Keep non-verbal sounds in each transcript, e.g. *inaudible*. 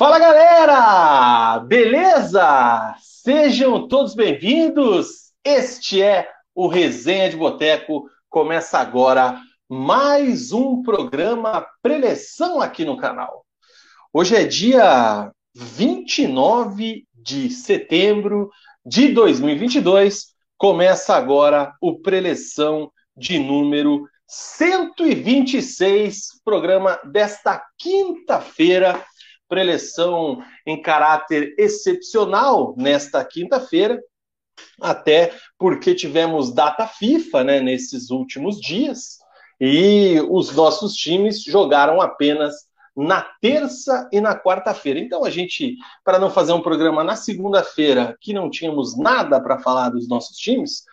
Fala galera! Beleza? Sejam todos bem-vindos. Este é o Resenha de Boteco. Começa agora mais um programa preleção aqui no canal. Hoje é dia 29 de setembro de 2022. Começa agora o preleção de número 126, programa desta quinta-feira preleção em caráter excepcional nesta quinta-feira, até porque tivemos data FIFA né, nesses últimos dias e os nossos times jogaram apenas na terça e na quarta-feira. Então a gente, para não fazer um programa na segunda-feira que não tínhamos nada para falar dos nossos times,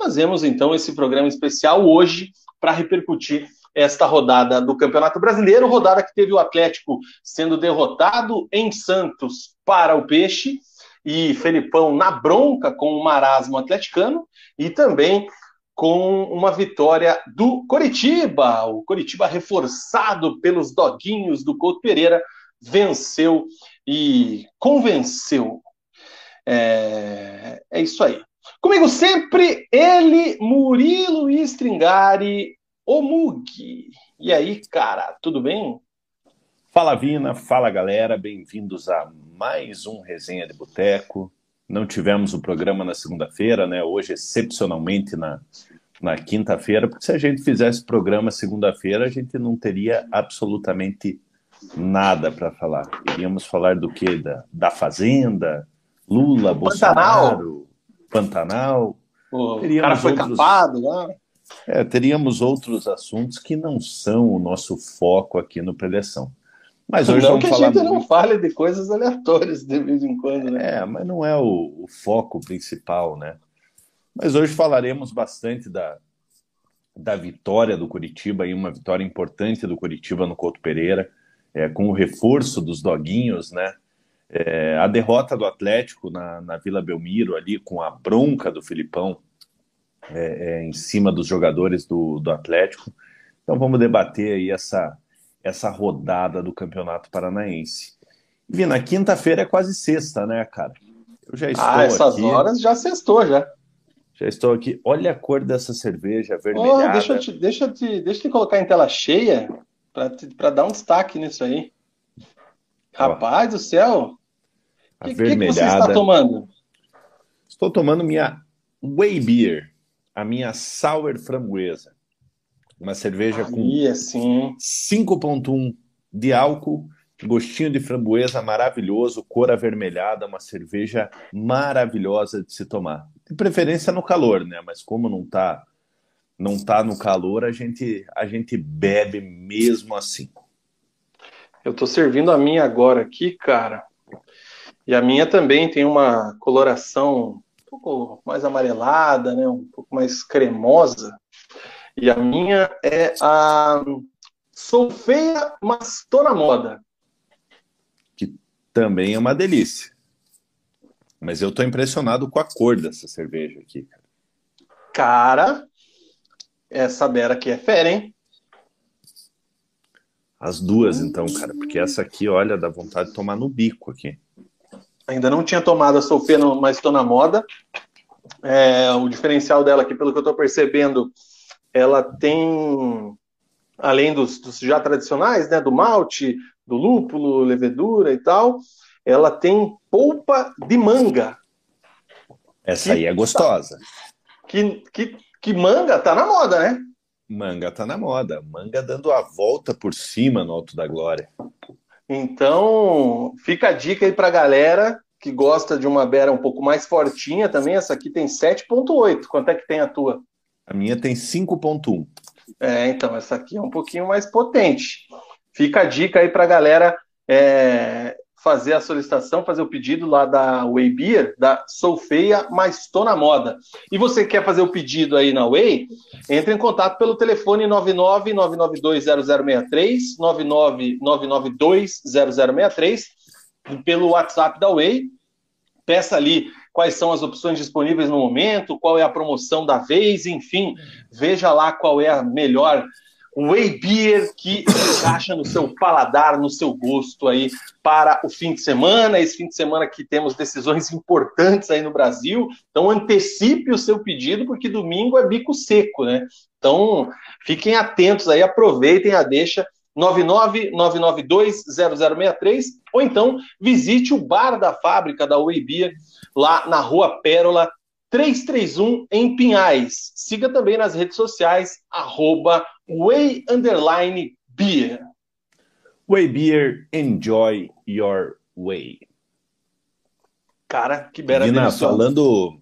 fazemos então esse programa especial hoje para repercutir esta rodada do Campeonato Brasileiro, rodada que teve o Atlético sendo derrotado em Santos para o Peixe e Felipão na bronca com o marasmo atleticano e também com uma vitória do Coritiba. O Coritiba reforçado pelos doguinhos do Couto Pereira venceu e convenceu. É, é isso aí. Comigo sempre ele, Murilo Stringari, o Mug. E aí, cara, tudo bem? Fala Vina, fala galera, bem-vindos a mais um Resenha de Boteco. Não tivemos o programa na segunda-feira, né? Hoje, excepcionalmente, na, na quinta-feira, porque se a gente fizesse programa segunda-feira, a gente não teria absolutamente nada para falar. Iríamos falar do que? Da, da Fazenda, Lula, Bolsonaro, Pantanal. O cara foi outros... capado lá. Né? É, teríamos outros assuntos que não são o nosso foco aqui no Preleção. Mas hoje não vamos que falar a gente muito... não fale de coisas aleatórias de vez em quando, né? É, mas não é o, o foco principal, né? Mas hoje falaremos bastante da, da vitória do Curitiba, e uma vitória importante do Curitiba no Couto Pereira, é, com o reforço dos doguinhos, né? É, a derrota do Atlético na, na Vila Belmiro ali, com a bronca do Filipão, é, é, em cima dos jogadores do, do Atlético. Então vamos debater aí essa, essa rodada do Campeonato Paranaense. Vi, na quinta-feira é quase sexta, né, cara? Eu já estou ah, essas aqui. horas já sextou, já. Já estou aqui. Olha a cor dessa cerveja vermelhada. Oh, deixa, eu te, deixa, eu te, deixa eu te colocar em tela cheia para dar um destaque nisso aí. Rapaz oh. do céu! O que, que, que, você está tomando? Estou tomando minha Way Beer a minha Sour Framboesa. Uma cerveja com assim. 5,1 de álcool, gostinho de framboesa maravilhoso, cor avermelhada, uma cerveja maravilhosa de se tomar. De preferência no calor, né? Mas como não tá, não tá no calor, a gente, a gente bebe mesmo assim. Eu tô servindo a minha agora aqui, cara. E a minha também tem uma coloração pouco mais amarelada, né, um pouco mais cremosa. E a minha é a Sou Feia, mas tô na moda. Que também é uma delícia. Mas eu tô impressionado com a cor dessa cerveja aqui, cara. Cara, essa Bera aqui é fera, hein? As duas, então, cara, porque essa aqui, olha, dá vontade de tomar no bico aqui. Ainda não tinha tomado a Solfeno, mas estou na moda. É, o diferencial dela aqui, pelo que eu estou percebendo, ela tem, além dos, dos, já tradicionais, né, do malte, do lúpulo, levedura e tal, ela tem polpa de manga. Essa que, aí é gostosa. Que, que, que manga tá na moda, né? Manga tá na moda. Manga dando a volta por cima no Alto da Glória. Então, fica a dica aí para a galera que gosta de uma Bera um pouco mais fortinha também. Essa aqui tem 7,8. Quanto é que tem a tua? A minha tem 5,1. É, então, essa aqui é um pouquinho mais potente. Fica a dica aí para a galera é, fazer a solicitação, fazer o pedido lá da Way Beer, da Sou Feia, mas estou na moda. E você quer fazer o pedido aí na Way? Entre em contato pelo telefone 999920063, 999920063, pelo WhatsApp da Way. Peça ali quais são as opções disponíveis no momento, qual é a promoção da vez, enfim, veja lá qual é a melhor Whey Beer que encaixa no seu paladar, no seu gosto aí para o fim de semana. Esse fim de semana que temos decisões importantes aí no Brasil. Então antecipe o seu pedido, porque domingo é bico seco, né? Então fiquem atentos aí, aproveitem a deixa 999920063 ou então visite o bar da fábrica da Whey Beer lá na Rua Pérola 331 em Pinhais. Siga também nas redes sociais, arroba Way Underline Beer. Way Beer, enjoy your way. Cara, que bela Vina, falando...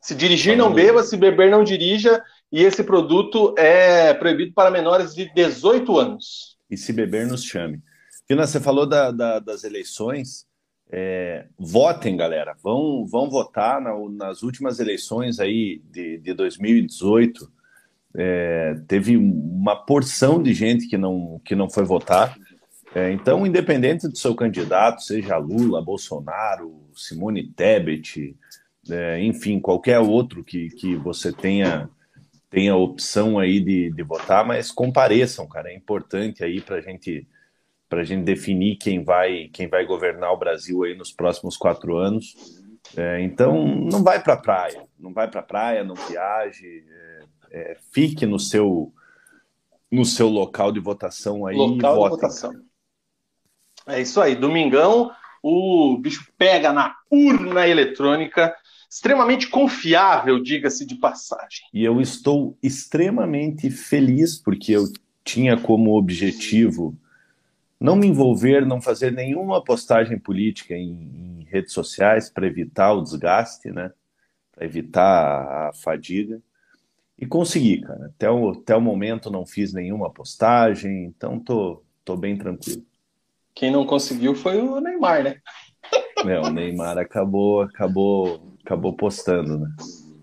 Se dirigir, falando... não beba, se beber, não dirija. E esse produto é proibido para menores de 18 anos. E se beber, nos chame. Vina, você falou da, da, das eleições. É, votem, galera. Vão, vão votar na, nas últimas eleições aí de, de 2018. É, teve uma porção de gente que não, que não foi votar. É, então, independente do seu candidato, seja Lula, Bolsonaro, Simone Tebet, é, enfim, qualquer outro que, que você tenha tenha opção aí de, de votar, mas compareçam, cara. É importante aí para gente para a gente definir quem vai quem vai governar o Brasil aí nos próximos quatro anos. É, então não vai para a praia, não vai para a praia, não viaje, é, é, fique no seu no seu local de votação aí. Local de votação. É isso aí, domingão o bicho pega na urna eletrônica, extremamente confiável, diga-se de passagem. E eu estou extremamente feliz porque eu tinha como objetivo não me envolver, não fazer nenhuma postagem política em, em redes sociais para evitar o desgaste, né? Para evitar a fadiga. E consegui, cara. Até o, até o momento não fiz nenhuma postagem, então tô, tô bem tranquilo. Quem não conseguiu foi o Neymar, né? É, o Neymar acabou, acabou, acabou postando, né?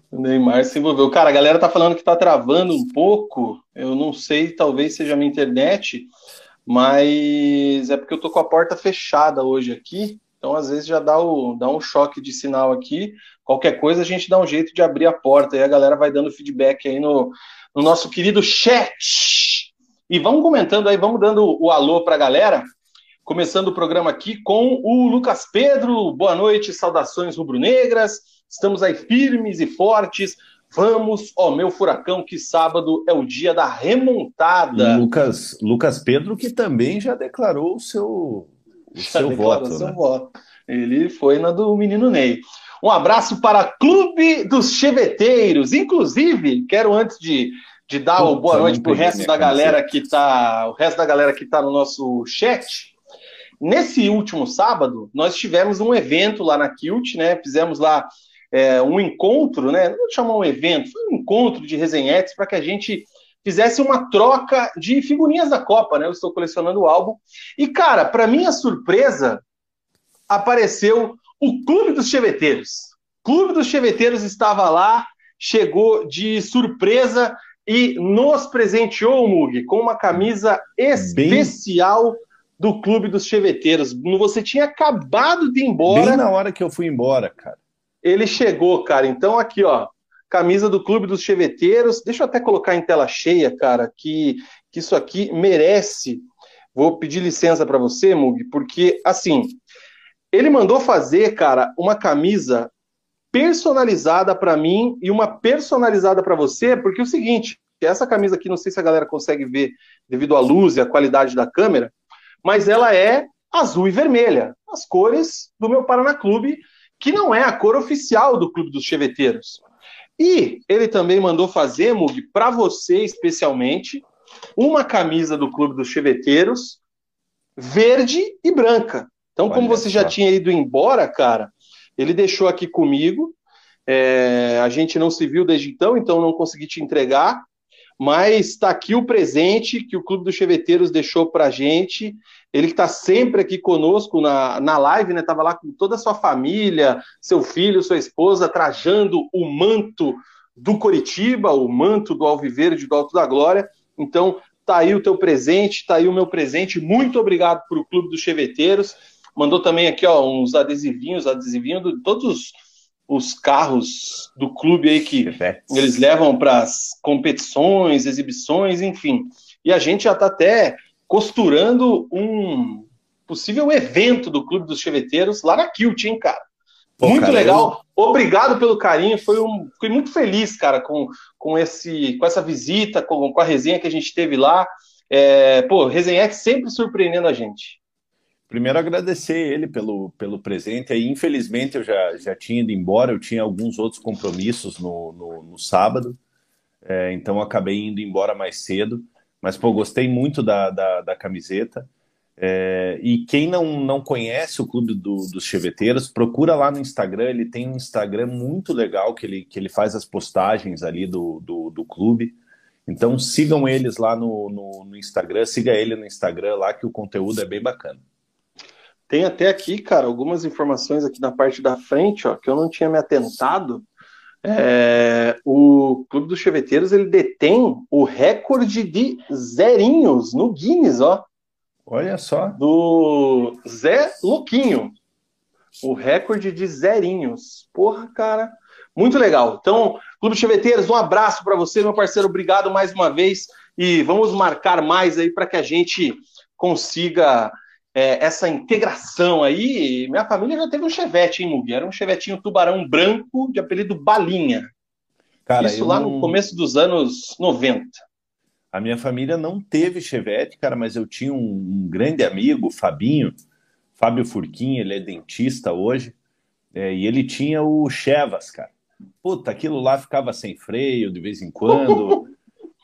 O Neymar se envolveu. Cara, a galera tá falando que tá travando um pouco. Eu não sei, talvez seja a minha internet mas é porque eu tô com a porta fechada hoje aqui, então às vezes já dá, o, dá um choque de sinal aqui. Qualquer coisa a gente dá um jeito de abrir a porta e a galera vai dando feedback aí no, no nosso querido chat. E vamos comentando aí, vamos dando o alô para a galera. Começando o programa aqui com o Lucas Pedro. Boa noite, saudações rubro-negras. Estamos aí firmes e fortes Vamos, ó, meu furacão, que sábado é o dia da remontada. Lucas, Lucas Pedro, que também já declarou o seu, o já seu voto. Seu né? voto. Ele foi na do menino Ney. Um abraço para Clube dos Cheveteiros. Inclusive, quero antes de, de dar Puta, o boa noite para o resto da galera que tá, o resto da galera que está no nosso chat. Nesse último sábado, nós tivemos um evento lá na Kilt, né? Fizemos lá é, um encontro, né? Não vou chamar um evento, foi um encontro de resenhetes para que a gente fizesse uma troca de figurinhas da Copa, né? Eu estou colecionando o álbum. E, cara, para minha surpresa, apareceu o Clube dos Cheveteiros. O Clube dos Cheveteiros estava lá, chegou de surpresa e nos presenteou, Mug, com uma camisa especial Bem... do Clube dos Cheveteiros. Você tinha acabado de ir embora. Bem na hora que eu fui embora, cara ele chegou, cara. Então, aqui, ó, camisa do Clube dos Cheveteiros. Deixa eu até colocar em tela cheia, cara, que, que isso aqui merece. Vou pedir licença para você, Mug, porque, assim, ele mandou fazer, cara, uma camisa personalizada para mim e uma personalizada para você, porque é o seguinte, essa camisa aqui, não sei se a galera consegue ver devido à luz e à qualidade da câmera, mas ela é azul e vermelha, as cores do meu Paraná Clube, que não é a cor oficial do Clube dos Cheveteiros. E ele também mandou fazer, Mug, para você especialmente, uma camisa do Clube dos Cheveteiros, verde e branca. Então, Olha como você já tinha ido embora, cara, ele deixou aqui comigo. É, a gente não se viu desde então, então não consegui te entregar. Mas está aqui o presente que o Clube dos Cheveteiros deixou para a gente. Ele que está sempre aqui conosco na, na live, né? Estava lá com toda a sua família, seu filho, sua esposa, trajando o manto do Coritiba, o manto do Alviverde do Alto da Glória. Então, tá aí o teu presente, tá aí o meu presente. Muito obrigado para o Clube dos Cheveteiros. Mandou também aqui ó, uns adesivinhos, adesivinho de todos os carros do clube aí que eles levam para as competições, exibições, enfim. E a gente já está até costurando um possível evento do Clube dos Cheveteiros lá na Kilt, hein, cara? Pô, muito cara, legal. Eu... Obrigado pelo carinho. Foi um, fui muito feliz, cara, com, com, esse, com essa visita, com, com a resenha que a gente teve lá. É, pô, Resenhec sempre surpreendendo a gente. Primeiro agradecer ele pelo, pelo presente. Aí, infelizmente, eu já, já tinha ido embora, eu tinha alguns outros compromissos no, no, no sábado, é, então acabei indo embora mais cedo. Mas, pô, gostei muito da, da, da camiseta. É, e quem não, não conhece o Clube do, dos Cheveteiros, procura lá no Instagram. Ele tem um Instagram muito legal que ele, que ele faz as postagens ali do, do, do clube. Então sigam eles lá no, no, no, Instagram, siga ele no Instagram lá que o conteúdo é bem bacana. Tem até aqui, cara, algumas informações aqui na parte da frente, ó, que eu não tinha me atentado. É, o Clube dos Cheveteiros ele detém o recorde de zerinhos no Guinness, ó. Olha só. Do Zé Luquinho. O recorde de zerinhos. Porra, cara. Muito legal. Então, Clube Cheveteiros, um abraço para você, meu parceiro. Obrigado mais uma vez. E vamos marcar mais aí para que a gente consiga é, essa integração aí. Minha família já teve um chevette, hein, Mugi? Era um chevetinho tubarão branco de apelido Balinha. Cara, Isso lá não... no começo dos anos 90. A minha família não teve Chevette, cara, mas eu tinha um, um grande amigo, Fabinho, Fábio Furquim, ele é dentista hoje, é, e ele tinha o Chevas, cara. Puta, aquilo lá ficava sem freio de vez em quando. *laughs*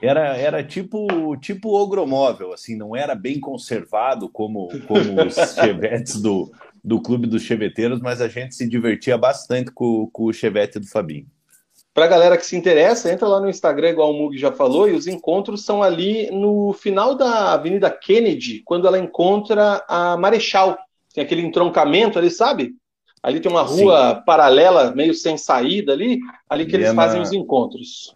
Era, era tipo tipo ogromóvel, assim, não era bem conservado como, como os *laughs* chevetes do, do Clube dos Cheveteiros, mas a gente se divertia bastante com, com o chevette do Fabinho. Para a galera que se interessa, entra lá no Instagram, igual o Mug já falou, e os encontros são ali no final da Avenida Kennedy, quando ela encontra a Marechal. Tem aquele entroncamento ali, sabe? Ali tem uma rua Sim. paralela, meio sem saída ali, ali que e eles é fazem na... os encontros.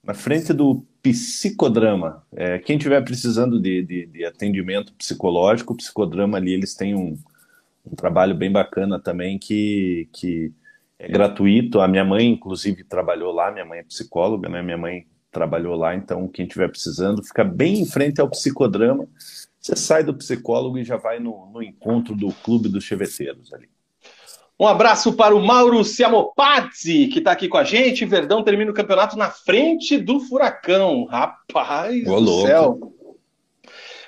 Na frente do psicodrama. É, quem tiver precisando de, de, de, atendimento psicológico, o psicodrama ali, eles têm um, um trabalho bem bacana também que, que é gratuito. A minha mãe, inclusive, trabalhou lá, minha mãe é psicóloga, né? Minha mãe trabalhou lá, então quem estiver precisando, fica bem em frente ao psicodrama. Você sai do psicólogo e já vai no, no encontro do Clube dos Cheveteiros ali. Um abraço para o Mauro Siamopazzi, que está aqui com a gente. Verdão termina o campeonato na frente do Furacão. Rapaz Ô, do louco. céu.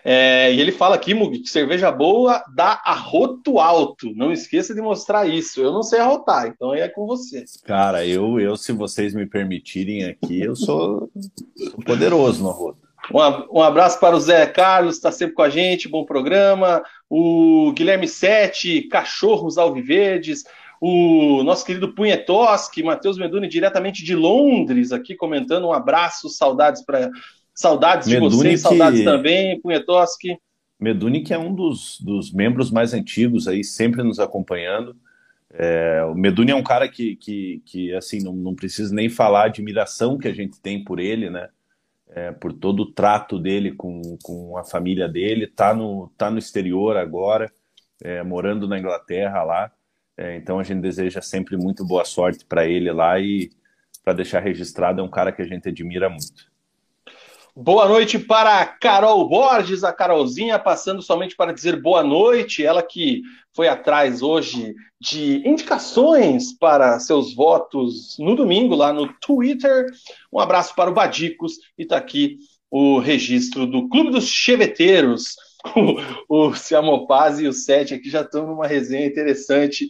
É, e ele fala aqui, Mug, que cerveja boa dá arroto alto. Não esqueça de mostrar isso. Eu não sei arrotar, então é com você. Cara, eu, eu se vocês me permitirem aqui, eu sou, sou poderoso no arroto. Um, abraço para o Zé Carlos, está sempre com a gente, bom programa. O Guilherme Sete, Cachorros Alviverdes. O nosso querido Punhetoski, Matheus Meduni, diretamente de Londres, aqui comentando. Um abraço, saudades para Saudades Meduni de vocês, que... saudades também, Punhetoski. Meduni, que é um dos, dos membros mais antigos aí, sempre nos acompanhando. É, o Meduni é um cara que, que, que assim, não, não precisa nem falar a admiração que a gente tem por ele, né? É, por todo o trato dele com, com a família dele. Tá no, tá no exterior agora, é, morando na Inglaterra lá. É, então a gente deseja sempre muito boa sorte para ele lá e para deixar registrado, é um cara que a gente admira muito. Boa noite para a Carol Borges, a Carolzinha, passando somente para dizer boa noite. Ela que foi atrás hoje de indicações para seus votos no domingo lá no Twitter. Um abraço para o Badicos e está aqui o registro do Clube dos Cheveteiros. *laughs* O, Ciamopaz e o Sete aqui já estão numa resenha interessante.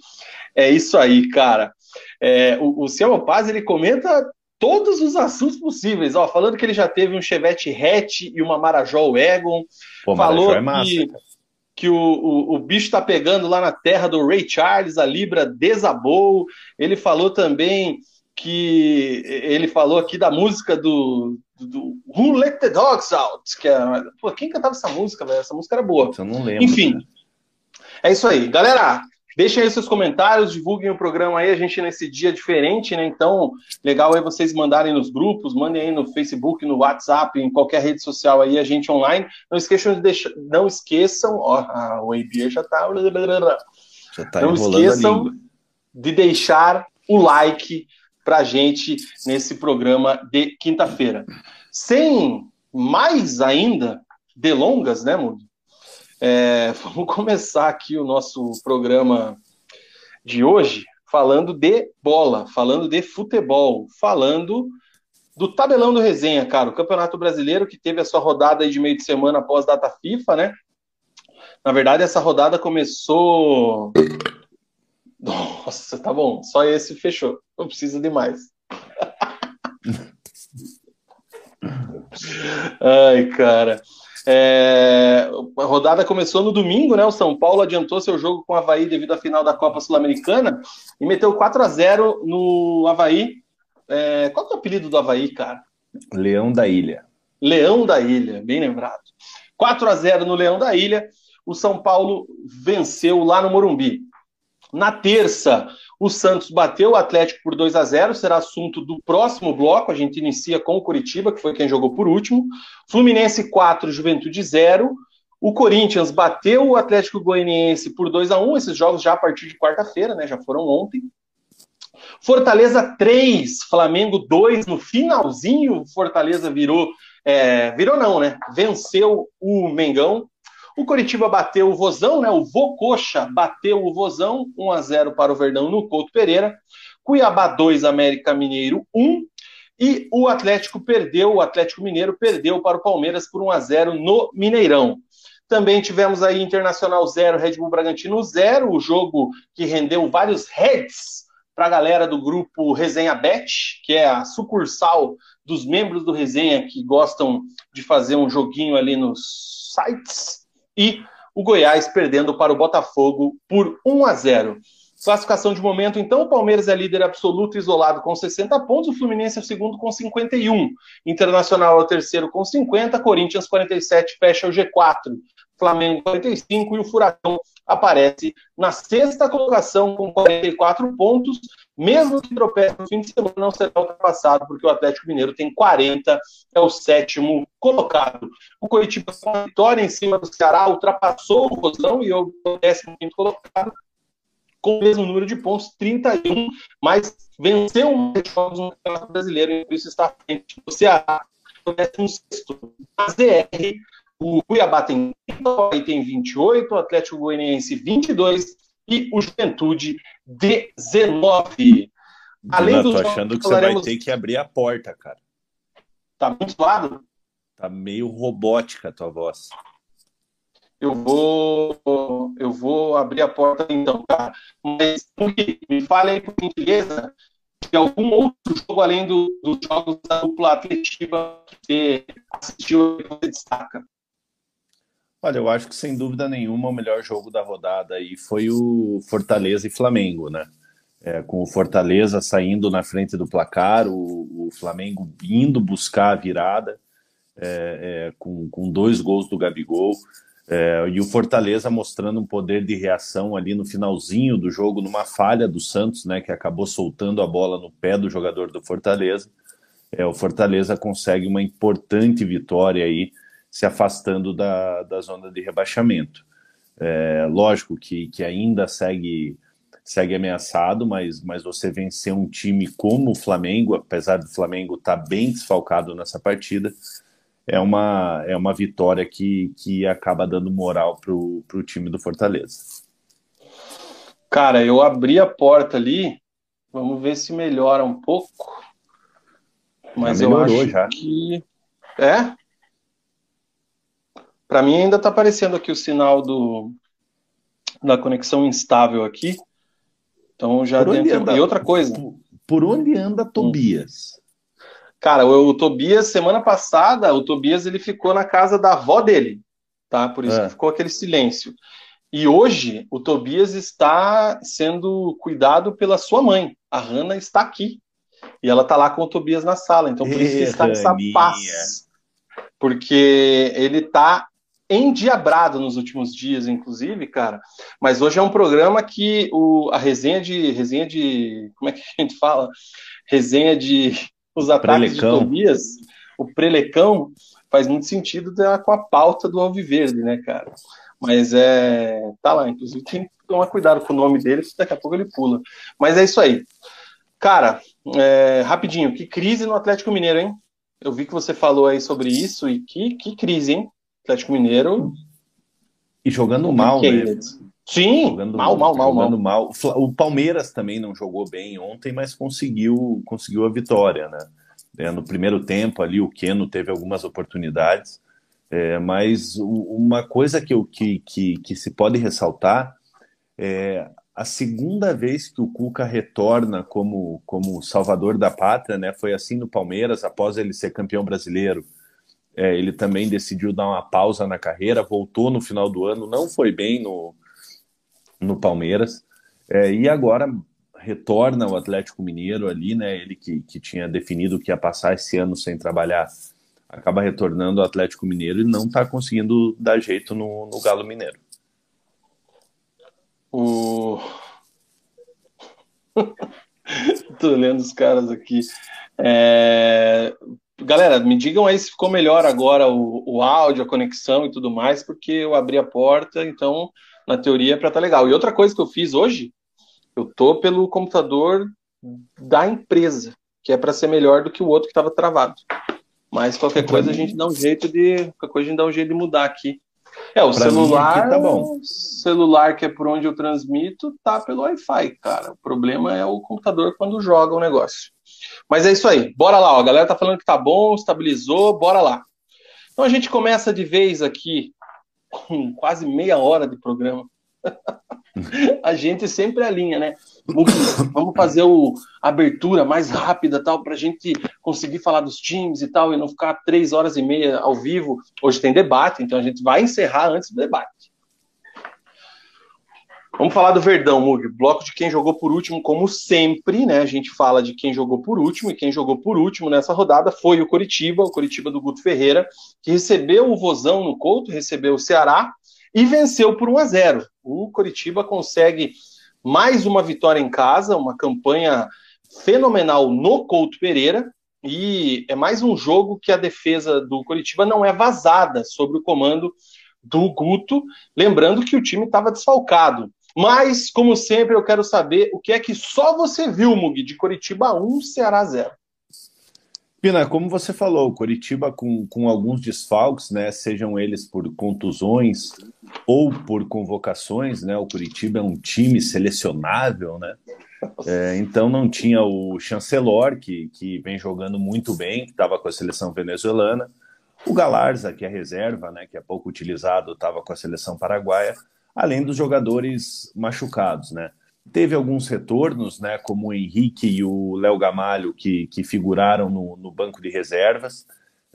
É isso aí, cara. É, o, o Ciamopaz ele comenta todos os assuntos possíveis. Ó, falando que ele já teve um Chevette hatch e uma Marajol Egon. Pô, falou é massa, que, que o, o, o, bicho tá pegando lá na terra do Ray Charles, a Libra desabou. Ele falou também que ele falou aqui da música do, do Who Let the Dogs Out, que é, pô, quem cantava essa música, velho? Essa música era boa. Eu não lembro. Enfim, cara. é isso aí. Galera, Deixem aí seus comentários, divulguem o programa aí, a gente nesse dia diferente, né? Então, legal aí vocês mandarem nos grupos, mandem aí no Facebook, no WhatsApp, em qualquer rede social aí, a gente online. Não esqueçam de deixar, não esqueçam, ó, a, o ABA já tá. Já tá não esqueçam de deixar o like para gente nesse programa de quinta-feira. Sem mais ainda delongas, né, Mundo? É, *laughs* vamos começar aqui o nosso programa de hoje falando de bola, falando de futebol, falando do tabelão do resenha, cara. O Campeonato Brasileiro que teve a sua rodada de meio de semana após data FIFA, né? Na verdade, essa rodada começou. Nossa, tá bom. Só esse fechou. Não precisa de mais. *laughs* Ai, cara. É, a rodada começou no domingo, né? O São Paulo adiantou seu jogo com o Havaí devido à final da Copa Sul-Americana e meteu 4 a 0 no Havaí. É, qual é o apelido do Havaí, cara? Leão da Ilha. Leão da Ilha, bem lembrado. 4 a 0 no Leão da Ilha. O São Paulo venceu lá no Morumbi. Na terça, o Santos bateu o Atlético por 2 a 0 será assunto do próximo bloco. A gente inicia com o Curitiba, que foi quem jogou por último. Fluminense 4, Juventude 0. O Corinthians bateu o Atlético Goianiense por 2 a 1 Esses jogos já a partir de quarta-feira, né? Já foram ontem. Fortaleza 3, Flamengo 2. No finalzinho, Fortaleza virou. É, virou não, né? Venceu o Mengão o Coritiba bateu o Vozão, né? O Vocoxa bateu o Vozão, 1 a 0 para o Verdão no Couto Pereira. Cuiabá 2, América Mineiro 1. E o Atlético perdeu, o Atlético Mineiro perdeu para o Palmeiras por 1 a 0 no Mineirão. Também tivemos aí Internacional 0, Red Bull Bragantino 0, o jogo que rendeu vários heads para a galera do grupo Resenha Bet, que é a sucursal dos membros do Resenha que gostam de fazer um joguinho ali nos sites e o Goiás perdendo para o Botafogo por 1 a 0. Classificação de momento, então, o Palmeiras é líder absoluto isolado com 60 pontos, o Fluminense é o segundo com 51, Internacional é o terceiro com 50, Corinthians 47 fecha o G4, Flamengo 45 e o Furacão aparece na sexta colocação com 44 pontos, mesmo que tropece no fim de semana, não será ultrapassado, porque o Atlético Mineiro tem 40, é o sétimo colocado. O Coritiba, com a vitória em cima do Ceará, ultrapassou o Rosão e é o décimo quinto colocado, com o mesmo número de pontos, 31, mas venceu um jogos no Campeonato Brasileiro, e por isso está à frente do Ceará, o décimo sexto. A ZR o Cuiabá tem 30, o Bahia tem 28, o Atlético Goianiense 22 e o Juventude 19. Além do tô achando que falaremos... você vai ter que abrir a porta, cara. Tá muito suado? Tá meio robótica a tua voz. Eu vou, eu vou abrir a porta então, cara. Mas me fale aí por gentileza de algum outro jogo além do, dos jogos da dupla atletiva que você assistiu e você destaca. Olha, eu acho que sem dúvida nenhuma o melhor jogo da rodada aí foi o Fortaleza e Flamengo, né? É, com o Fortaleza saindo na frente do placar, o, o Flamengo indo buscar a virada, é, é, com, com dois gols do Gabigol, é, e o Fortaleza mostrando um poder de reação ali no finalzinho do jogo, numa falha do Santos, né, que acabou soltando a bola no pé do jogador do Fortaleza. É, o Fortaleza consegue uma importante vitória aí se afastando da, da zona de rebaixamento. É, lógico que, que ainda segue segue ameaçado, mas, mas você vencer um time como o Flamengo, apesar do Flamengo estar tá bem desfalcado nessa partida, é uma, é uma vitória que, que acaba dando moral para o time do Fortaleza. Cara, eu abri a porta ali, vamos ver se melhora um pouco. Mas eu acho já. que. É? Para mim ainda está aparecendo aqui o sinal do da conexão instável aqui. Então já dentro... anda... E outra coisa. Por onde anda Tobias? Cara, o, o, Tobias, semana passada, o Tobias ele ficou na casa da avó dele, tá? Por isso é. que ficou aquele silêncio. E hoje o Tobias está sendo cuidado pela sua mãe. A Hanna está aqui. E ela está lá com o Tobias na sala. Então por isso que está essa paz. Porque ele está endiabrado nos últimos dias, inclusive, cara. Mas hoje é um programa que o, a resenha de. resenha de. Como é que a gente fala? Resenha de os ataques prelecão. de Tobias, o prelecão, faz muito sentido com a pauta do Alviverde, né, cara? Mas é. Tá lá, inclusive tem que tomar cuidado com o nome dele, porque daqui a pouco ele pula. Mas é isso aí. Cara, é, rapidinho, que crise no Atlético Mineiro, hein? Eu vi que você falou aí sobre isso e que, que crise, hein? Atlético Mineiro. E jogando mal, né? Sim, jogando, mal, mal, mal, jogando mal. mal. O Palmeiras também não jogou bem ontem, mas conseguiu, conseguiu a vitória, né? É, no primeiro tempo ali o Keno teve algumas oportunidades, é, mas uma coisa que, que, que, que se pode ressaltar é a segunda vez que o Cuca retorna como, como salvador da pátria, né? Foi assim no Palmeiras, após ele ser campeão brasileiro. É, ele também decidiu dar uma pausa na carreira, voltou no final do ano, não foi bem no, no Palmeiras, é, e agora retorna o Atlético Mineiro ali, né? Ele que, que tinha definido que ia passar esse ano sem trabalhar, acaba retornando o Atlético Mineiro e não está conseguindo dar jeito no, no Galo Mineiro. O... *laughs* Tô lendo os caras aqui. É... Galera, me digam aí se ficou melhor agora o, o áudio, a conexão e tudo mais, porque eu abri a porta, então, na teoria, é para estar tá legal. E outra coisa que eu fiz hoje, eu tô pelo computador da empresa, que é para ser melhor do que o outro que estava travado. Mas qualquer coisa a gente dá um jeito de, qualquer coisa a gente dá um jeito de mudar aqui. É, o pra celular, tá bom. celular que é por onde eu transmito, tá pelo Wi-Fi, cara. O problema é o computador quando joga o negócio. Mas é isso aí. Bora lá, ó. a galera tá falando que tá bom, estabilizou, bora lá. Então a gente começa de vez aqui com quase meia hora de programa. A gente sempre alinha, né? Vamos fazer o, a abertura mais rápida, tal, para a gente conseguir falar dos times e tal, e não ficar três horas e meia ao vivo. Hoje tem debate, então a gente vai encerrar antes do debate. Vamos falar do Verdão, Mug. Bloco de quem jogou por último, como sempre, né? A gente fala de quem jogou por último, e quem jogou por último nessa rodada foi o Coritiba, o Coritiba do Guto Ferreira, que recebeu o Vozão no Couto, recebeu o Ceará e venceu por 1 a 0. O Coritiba consegue mais uma vitória em casa, uma campanha fenomenal no Couto Pereira, e é mais um jogo que a defesa do Coritiba não é vazada sobre o comando do Guto, lembrando que o time estava desfalcado. Mas, como sempre, eu quero saber o que é que só você viu, Mug, de Coritiba 1, Ceará 0. Pina, como você falou, o Coritiba com, com alguns desfalques, né, sejam eles por contusões ou por convocações, né, o Curitiba é um time selecionável, né, é, então não tinha o Chancelor, que, que vem jogando muito bem, que estava com a seleção venezuelana, o Galarza, que é reserva, né, que é pouco utilizado, estava com a seleção paraguaia, além dos jogadores machucados, né, Teve alguns retornos, né, como o Henrique e o Léo Gamalho, que, que figuraram no, no banco de reservas,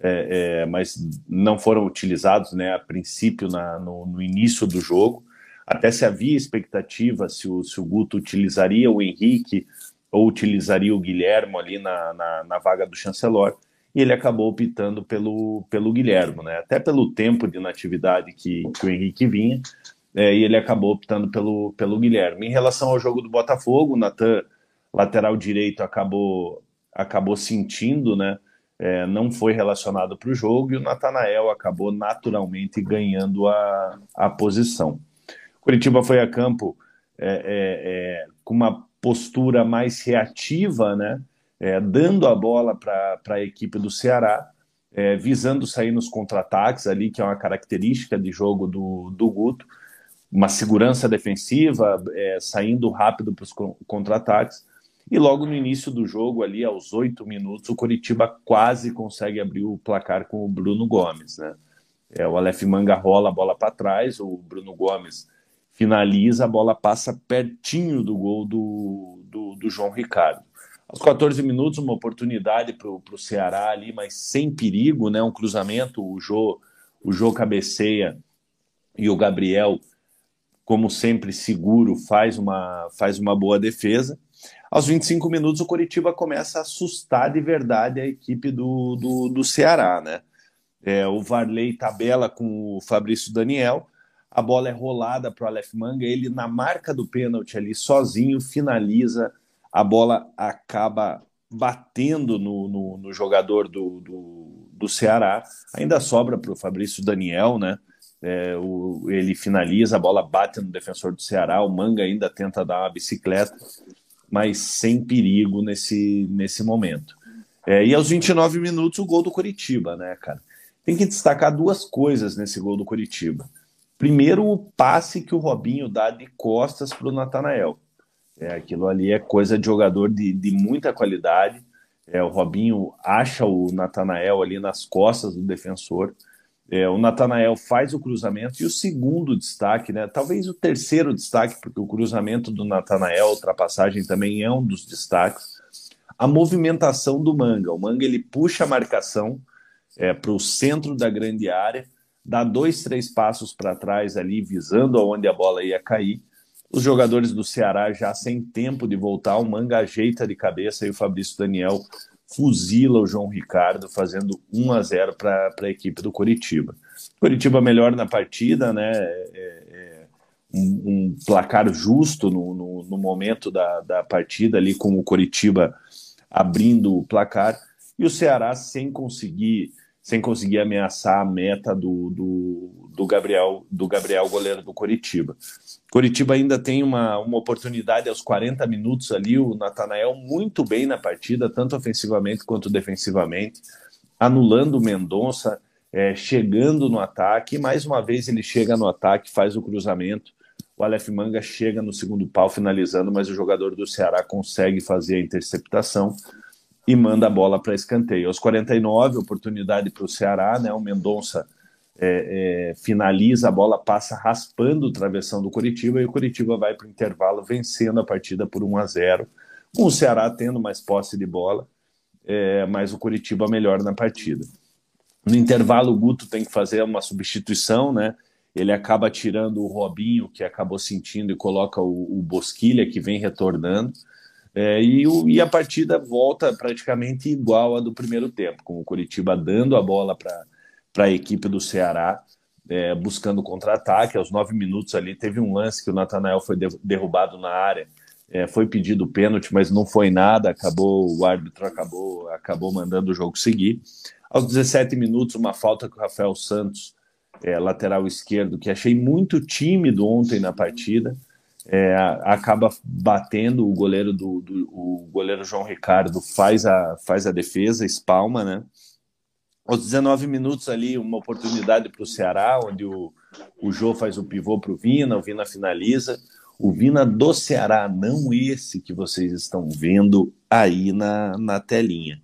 é, é, mas não foram utilizados né, a princípio na, no, no, início do jogo. Até se havia expectativa se o, se o Guto utilizaria o Henrique ou utilizaria o Guilhermo ali na, na, na vaga do chancelor, e ele acabou optando pelo, pelo Guilhermo, né? até pelo tempo de natividade que, que o Henrique vinha, é, e ele acabou optando pelo, pelo Guilherme. Em relação ao jogo do Botafogo, o Natan, lateral direito, acabou, acabou sentindo, né? É, não foi relacionado para o jogo e o Natanael acabou naturalmente ganhando a, a posição. Curitiba foi a campo é, é, é com uma postura mais reativa, né? É, dando a bola para a equipe do Ceará, visando sair nos contra-ataques ali, que é uma característica de jogo do, do Guto uma segurança defensiva, é, saindo rápido para os contra-ataques. E logo no início do jogo, ali aos oito minutos, o Coritiba quase consegue abrir o placar com o Bruno Gomes. Né? É, o Aleph Manga rola a bola para trás, o Bruno Gomes finaliza, a bola passa pertinho do gol do, do, do João Ricardo. Aos 14 minutos, uma oportunidade para o Ceará ali, mas sem perigo, né? um cruzamento, o Jô, o Jô cabeceia e o Gabriel como sempre, seguro, faz uma, faz uma boa defesa. Aos 25 minutos, o Coritiba começa a assustar de verdade a equipe do, do, do Ceará, né? É, o Varley tabela com o Fabrício Daniel, a bola é rolada para o Aleph Manga, ele na marca do pênalti ali sozinho finaliza, a bola acaba batendo no, no, no jogador do, do, do Ceará, ainda sobra para o Fabrício Daniel, né? É, o, ele finaliza, a bola bate no defensor do Ceará, o Manga ainda tenta dar uma bicicleta, mas sem perigo nesse, nesse momento. É, e aos 29 minutos, o gol do Coritiba, né, cara? Tem que destacar duas coisas nesse gol do Coritiba. Primeiro, o passe que o Robinho dá de costas para o Natanael. É, aquilo ali é coisa de jogador de, de muita qualidade. É, o Robinho acha o Natanael ali nas costas do defensor. É, o Natanael faz o cruzamento e o segundo destaque, né? Talvez o terceiro destaque, porque o cruzamento do Natanael, ultrapassagem também é um dos destaques. A movimentação do Manga. O Manga ele puxa a marcação é, para o centro da grande área, dá dois, três passos para trás ali, visando aonde a bola ia cair. Os jogadores do Ceará já sem tempo de voltar, o Manga ajeita de cabeça e o Fabrício Daniel fuzila o João Ricardo, fazendo 1 a 0 para a equipe do Coritiba. Coritiba melhor na partida, né? É, é um, um, placar justo no, no, no, momento da, da partida, ali com o Coritiba abrindo o placar, e o Ceará sem conseguir sem conseguir ameaçar a meta do, do, do Gabriel do Gabriel goleiro do Coritiba. Coritiba ainda tem uma, uma oportunidade aos 40 minutos ali, o Natanael muito bem na partida, tanto ofensivamente quanto defensivamente, anulando o Mendonça, é, chegando no ataque, mais uma vez ele chega no ataque, faz o cruzamento, o Aleph Manga chega no segundo pau finalizando, mas o jogador do Ceará consegue fazer a interceptação e manda a bola para escanteio. Aos 49, oportunidade para o Ceará, né? O Mendonça é, é, finaliza, a bola passa raspando o travessão do Curitiba e o Curitiba vai para o intervalo vencendo a partida por 1 a 0 com o Ceará tendo mais posse de bola, é, mas o Curitiba melhor na partida. No intervalo, o Guto tem que fazer uma substituição, né? Ele acaba tirando o Robinho, que acabou sentindo, e coloca o, o Bosquilha, que vem retornando. É, e, o, e, a partida volta praticamente igual a do primeiro tempo, com o Curitiba dando a bola para a equipe do Ceará, é, buscando contra-ataque. Aos nove minutos ali, teve um lance que o Natanael foi de, derrubado na área, é, foi pedido pênalti, mas não foi nada, acabou, o árbitro acabou, acabou mandando o jogo seguir. Aos 17 minutos, uma falta com o Rafael Santos, é, lateral esquerdo, que achei muito tímido ontem na partida é, acaba batendo o goleiro do, do, o goleiro João Ricardo faz a, faz a defesa, espalma, né? Aos 19 minutos ali, uma oportunidade para o Ceará, onde o, o Jô faz o pivô para o Vina, o Vina finaliza. O Vina do Ceará, não esse que vocês estão vendo aí na, na telinha.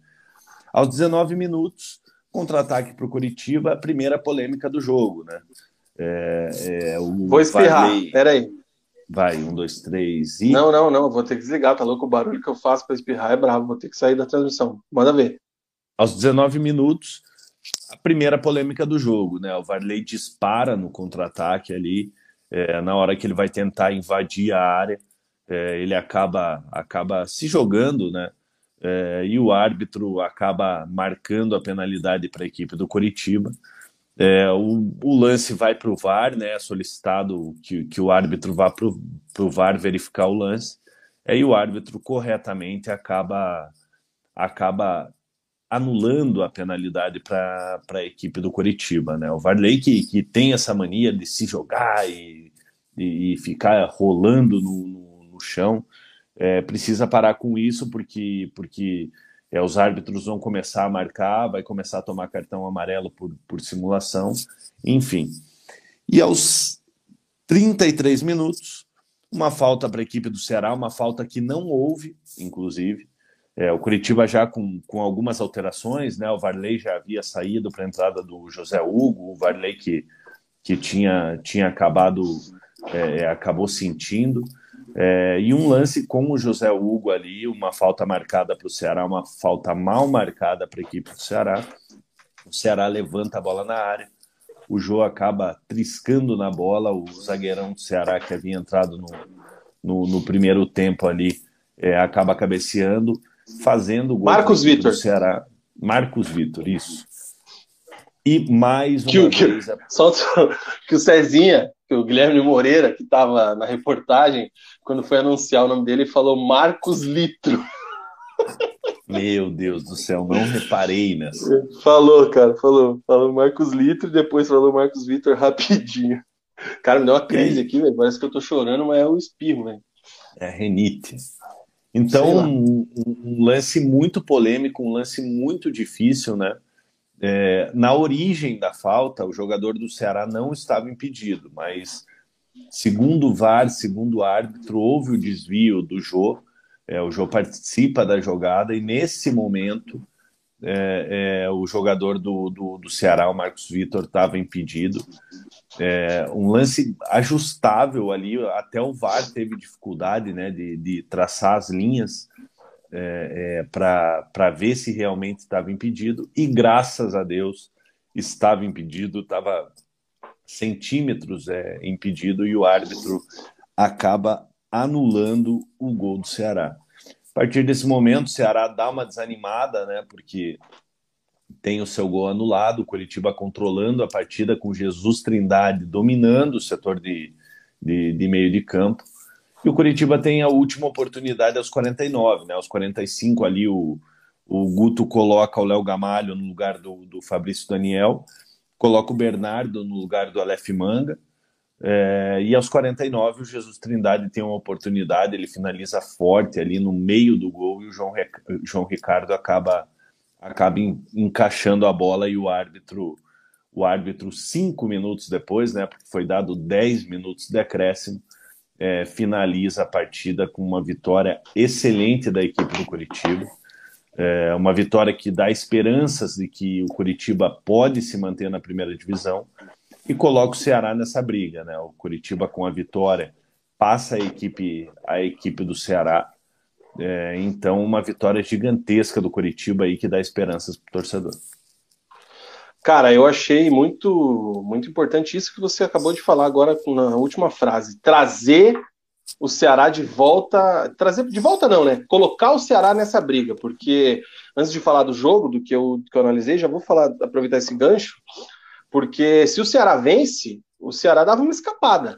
Aos 19 minutos, contra-ataque para o Curitiba, a primeira polêmica do jogo, né? É, é, Vou espirrar, peraí. Vai, um, dois, três e. Não, não, não, vou ter que desligar, tá louco? O barulho que eu faço para espirrar é bravo, vou ter que sair da transmissão. Manda ver. Aos 19 minutos, a primeira polêmica do jogo, né? O Varley dispara no contra-ataque ali, é, na hora que ele vai tentar invadir a área, é, ele acaba, acaba se jogando, né? É, e o árbitro acaba marcando a penalidade para a equipe do Coritiba. É, o, o, lance vai para o VAR, né? É solicitado que, que o árbitro vá para o VAR verificar o lance. Aí o árbitro corretamente acaba, acaba anulando a penalidade para a equipe do Coritiba. Né? O Varley que, que tem essa mania de se jogar e, e, e ficar rolando no, no, no chão, é, precisa parar com isso porque, porque é, os árbitros vão começar a marcar, vai começar a tomar cartão amarelo por, por simulação, enfim. E aos 33 minutos, uma falta para a equipe do Ceará, uma falta que não houve, inclusive. É, o Curitiba já com, com algumas alterações, né? O Varley já havia saído para a entrada do José Hugo, o Varley que, que tinha, tinha acabado, é, acabou sentindo. É, e um lance com o José Hugo ali, uma falta marcada para o Ceará, uma falta mal marcada para a equipe do Ceará. O Ceará levanta a bola na área, o Jô acaba triscando na bola, o zagueirão do Ceará que havia entrado no, no, no primeiro tempo ali é, acaba cabeceando, fazendo o gol Marcos Vitor. do Ceará. Marcos Vitor, isso. E mais uma que, vez... Que, só que o Cezinha, que o Guilherme Moreira, que estava na reportagem, quando foi anunciar o nome dele, falou Marcos Litro. Meu Deus do céu, não reparei nessa. Falou, cara, falou. Falou Marcos Litro e depois falou Marcos Vitor rapidinho. Cara, me deu uma crise aqui, velho. Parece que eu tô chorando, mas é o espirro, velho. É renite. Então, um, um, lance muito polêmico, um lance muito difícil, né? É, na origem da falta, o jogador do Ceará não estava impedido, mas segundo o VAR, segundo o árbitro, houve o desvio do Jô. É, o Jô participa da jogada e nesse momento é, é, o jogador do, do, do, Ceará, o Marcos Vitor, estava impedido. É, um lance ajustável ali, até o VAR teve dificuldade né, de, de traçar as linhas é, é para ver se realmente estava impedido, e graças a Deus estava impedido, estava centímetros é, impedido, e o árbitro acaba anulando o gol do Ceará. A partir desse momento, o Ceará dá uma desanimada, né? Porque tem o seu gol anulado, o Curitiba controlando a partida com Jesus Trindade dominando o setor de, de, de, meio de campo. E o Curitiba tem a última oportunidade aos 49, né? Aos 45 ali o, o Guto coloca o Léo Gamalho no lugar do, do Fabrício Daniel, coloca o Bernardo no lugar do Aleph Manga. É, e aos 49 o Jesus Trindade tem uma oportunidade, ele finaliza forte ali no meio do gol e o João, João Ricardo acaba acaba encaixando a bola e o árbitro o árbitro cinco minutos depois, né, porque foi dado 10 minutos de acréscimo, é, finaliza a partida com uma vitória excelente da equipe do Curitiba. É uma vitória que dá esperanças de que o Curitiba pode se manter na primeira divisão e coloca o Ceará nessa briga. Né? O Curitiba, com a vitória, passa a equipe, a equipe do Ceará. É, então, uma vitória gigantesca do Curitiba aí que dá esperanças para o torcedor. Cara, eu achei muito, muito importante isso que você acabou de falar agora na última frase. Trazer o Ceará de volta. Trazer de volta não, né? Colocar o Ceará nessa briga, porque antes de falar do jogo, do que eu, do que eu analisei, já vou falar, aproveitar esse gancho, porque se o Ceará vence, o Ceará dava uma escapada,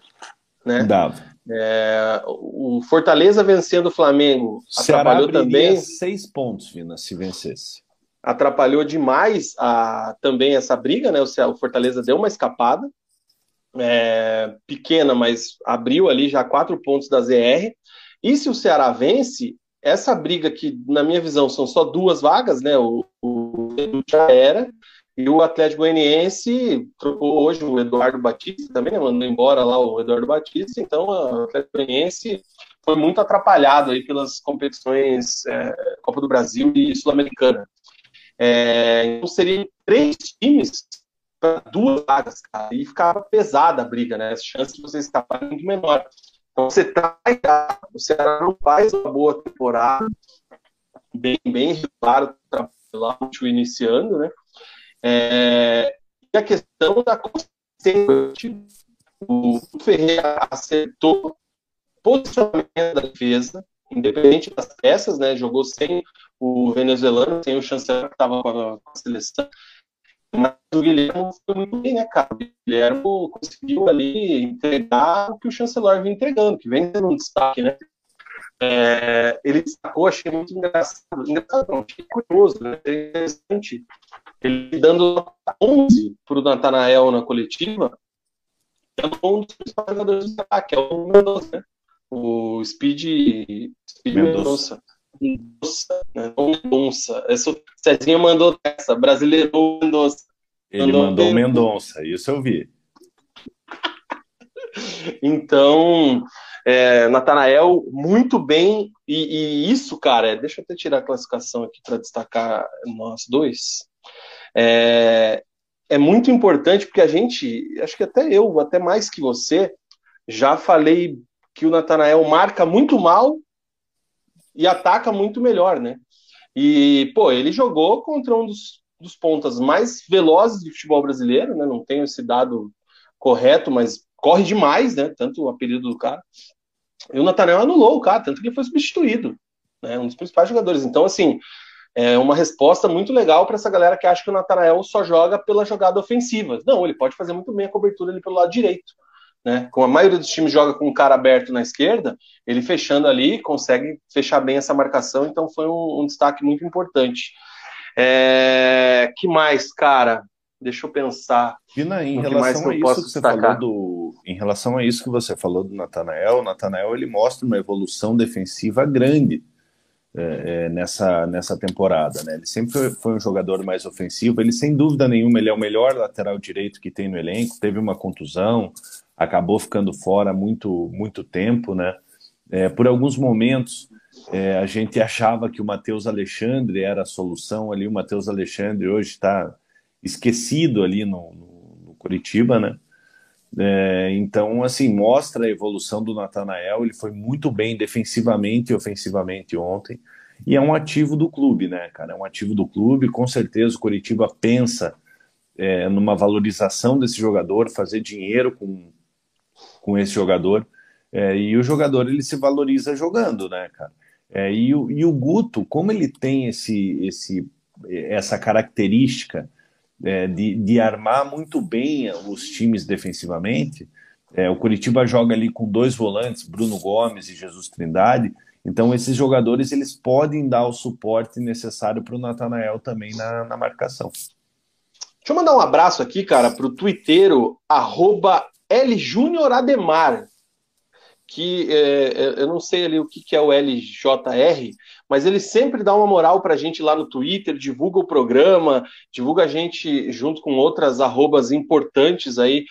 né? Dava. É, o Fortaleza vencendo o Flamengo Ceará atrapalhou também. seis pontos, Vina, se vencesse atrapalhou demais a, também essa briga, né? O, Fortaleza deu uma escapada é, pequena, mas abriu ali já quatro pontos da ZR. E se o Ceará vence, essa briga que, na minha visão, são só duas vagas, né? O, o já era. E o Atlético Goianiense trocou hoje o Eduardo Batista também, né? mandou embora lá o Eduardo Batista. Então, o Atlético Goianiense foi muito atrapalhado aí pelas competições é, Copa do Brasil e Sul-Americana. É, então seriam três times para duas vagas, cara, e ficava pesada a briga, né? As chances de você escapar muito menor. Então você traz, o Ceará não faz uma boa temporada, bem, bem regular lá o iniciando, né? É, e a questão da consistência. O Ferreira acertou posicionamento da defesa, independente das peças, né? Jogou sem o venezuelano, sem o chanceler que estava com, a seleção. Mas o Guilherme foi muito bem, né, cara? O Guilherme conseguiu ali entregar o que o chanceler vem entregando, que vem sendo um destaque, né? É, ele destacou, achei muito engraçado, engraçado não, achei curioso, né? interessante, ele dando 11 para o Natanael na coletiva, é um dos principais jogadores do ataque, é o Mendonça, né? O Speed, Speed Mendonça. Mendonça, né? Mendonça. Essa, Cezinha mandou essa, brasileiro Mendonça. Ele mandou, mandou Mendonça, isso eu vi. Então, é, Natanael, muito bem, e, e, isso, cara, deixa eu até tirar a classificação aqui para destacar nós dois. É, é muito importante porque a gente, acho que até eu, até mais que você, já falei que o Natanael marca muito mal e ataca muito melhor, né? E, pô, ele jogou contra um dos, dos pontas mais velozes do futebol brasileiro, né? Não tenho esse dado correto, mas corre demais, né? Tanto o apelido do cara. E o Natanael anulou o cara, tanto que ele foi substituído, né? Um dos principais jogadores. Então, assim, é uma resposta muito legal para essa galera que acha que o Natanael só joga pela jogada ofensiva. Não, ele pode fazer muito bem a cobertura ali pelo lado direito. Né? Como a maioria dos times joga com o cara aberto na esquerda, ele fechando ali consegue fechar bem essa marcação, então foi um, um destaque muito importante. É... Que mais, cara? Deixa eu pensar. Pina, em relação a isso que você destacar. falou do, em relação a isso que você falou do Natanael, o Natanael ele mostra uma evolução defensiva grande é, é, nessa, nessa temporada. Né? Ele sempre foi, foi, um jogador mais ofensivo. Ele, sem dúvida nenhuma, ele é o melhor lateral direito que tem no elenco. Teve uma contusão, acabou ficando fora muito, muito tempo. Né? É, por alguns momentos, é, a gente achava que o Matheus Alexandre era a solução ali. O Matheus Alexandre hoje está esquecido ali no, no, no Curitiba, né? É, então, assim, mostra a evolução do Natanael. Ele foi muito bem defensivamente e ofensivamente ontem. E é um ativo do clube, né, cara? É um ativo do clube. Com certeza o Curitiba pensa é, numa valorização desse jogador, fazer dinheiro com, com esse jogador. É, e o jogador ele se valoriza jogando, né, cara? É, e, o, e o Guto, como ele tem esse, esse, essa característica é, de, de, armar muito bem os times defensivamente. É, o Curitiba joga ali com dois volantes, Bruno Gomes e Jesus Trindade. Então, esses jogadores eles podem dar o suporte necessário para o Natanael também na, na, marcação. Deixa eu mandar um abraço aqui, cara, para o twitteiro, arroba Ademar que é, é, eu não sei ali o que, que é o LJR, mas ele sempre dá uma moral para a gente lá no Twitter, divulga o programa, divulga a gente junto com outras arrobas importantes aí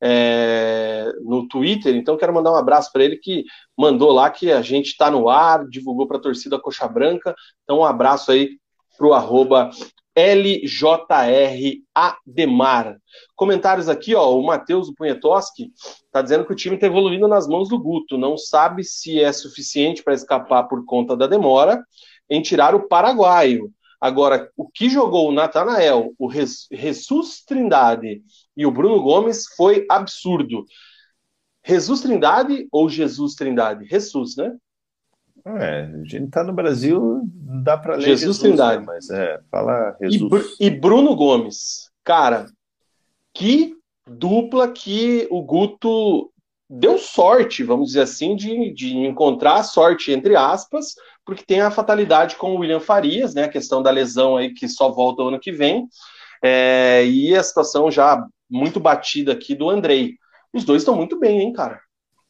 é, no Twitter. Então quero mandar um abraço para ele que mandou lá que a gente está no ar, divulgou para a torcida Coxa Branca. Então um abraço aí para o arroba LJR Ademar. Comentários aqui, ó, o Matheus Punhetoski está dizendo que o time está evoluindo nas mãos do Guto. Não sabe se é suficiente para escapar por conta da demora em tirar o paraguaio. Agora, o que jogou o Natanael, o Jesus Trindade e o Bruno Gomes foi absurdo. Jesus Trindade ou Jesus Trindade? Jesus, né? É, a gente tá no Brasil, dá para ler Jesus, Jesus Trindade. Né? Mas é, fala Jesus. E, e, Bruno Gomes, cara, que dupla que o Guto deu sorte, vamos dizer assim, de, de encontrar a sorte, entre aspas, porque tem a fatalidade com o William Farias, né, a questão da lesão aí que só volta o ano que vem, é, e a situação já muito batida aqui do Andrei. Os dois estão muito bem, hein, cara?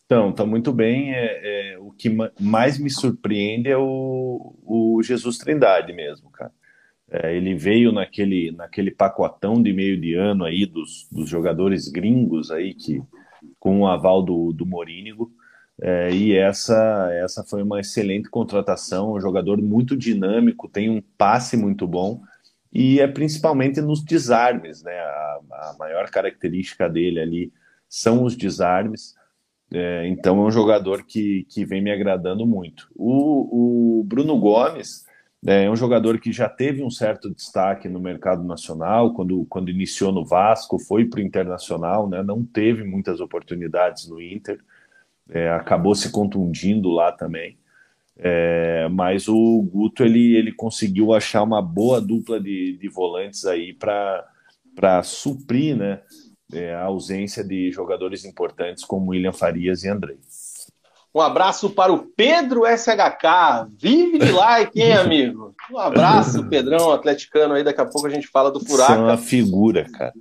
Então, está muito bem. É, é, o que mais me surpreende é o, o Jesus Trindade mesmo, cara. É, ele veio naquele, naquele pacotão de meio de ano aí dos, dos jogadores gringos aí, que, com o aval do, do Morínigo. É, e essa, essa foi uma excelente contratação, um jogador muito dinâmico, tem um passe muito bom e é principalmente nos desarmes, né? A, a maior característica dele ali são os desarmes. É, então é um jogador que, que vem me agradando muito. O, o Bruno Gomes é, é um jogador que já teve um certo destaque no mercado nacional, quando, quando iniciou no Vasco, foi para o Internacional, né, não teve muitas oportunidades no Inter, é, acabou se contundindo lá também. É, mas o Guto ele, ele conseguiu achar uma boa dupla de, de volantes aí para suprir né, é, a ausência de jogadores importantes como William Farias e Andrei. Um abraço para o Pedro SHK. Vive de like, hein, amigo? Um abraço, Pedrão, atleticano aí. Daqui a pouco a gente fala do Furaca. É uma figura, cara.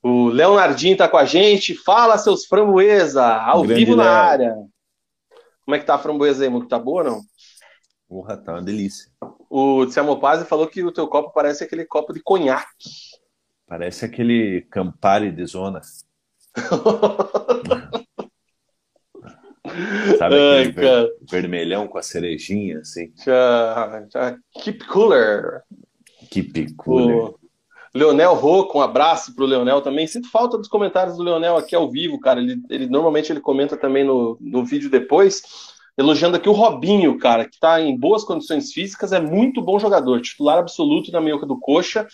O Leonardinho tá com a gente. Fala, seus framboesa, ao Grande vivo na Léo. área. Como é que tá a framboesa aí, Muco? Tá boa ou não? Porra, tá uma delícia. O Pazzi falou que o teu copo parece aquele copo de conhaque. Parece aquele Campari de zona. *laughs* Sabe Ai, ver, vermelhão com a cerejinha, assim? Já, já, keep cooler. Keep cooler. O Leonel Rocco, um abraço pro Leonel também. Sinto falta dos comentários do Leonel aqui ao vivo, cara. Ele, ele normalmente ele comenta também no, no vídeo depois. Elogiando aqui o Robinho, cara, que está em boas condições físicas, é muito bom jogador, titular absoluto na meioca do Coxa.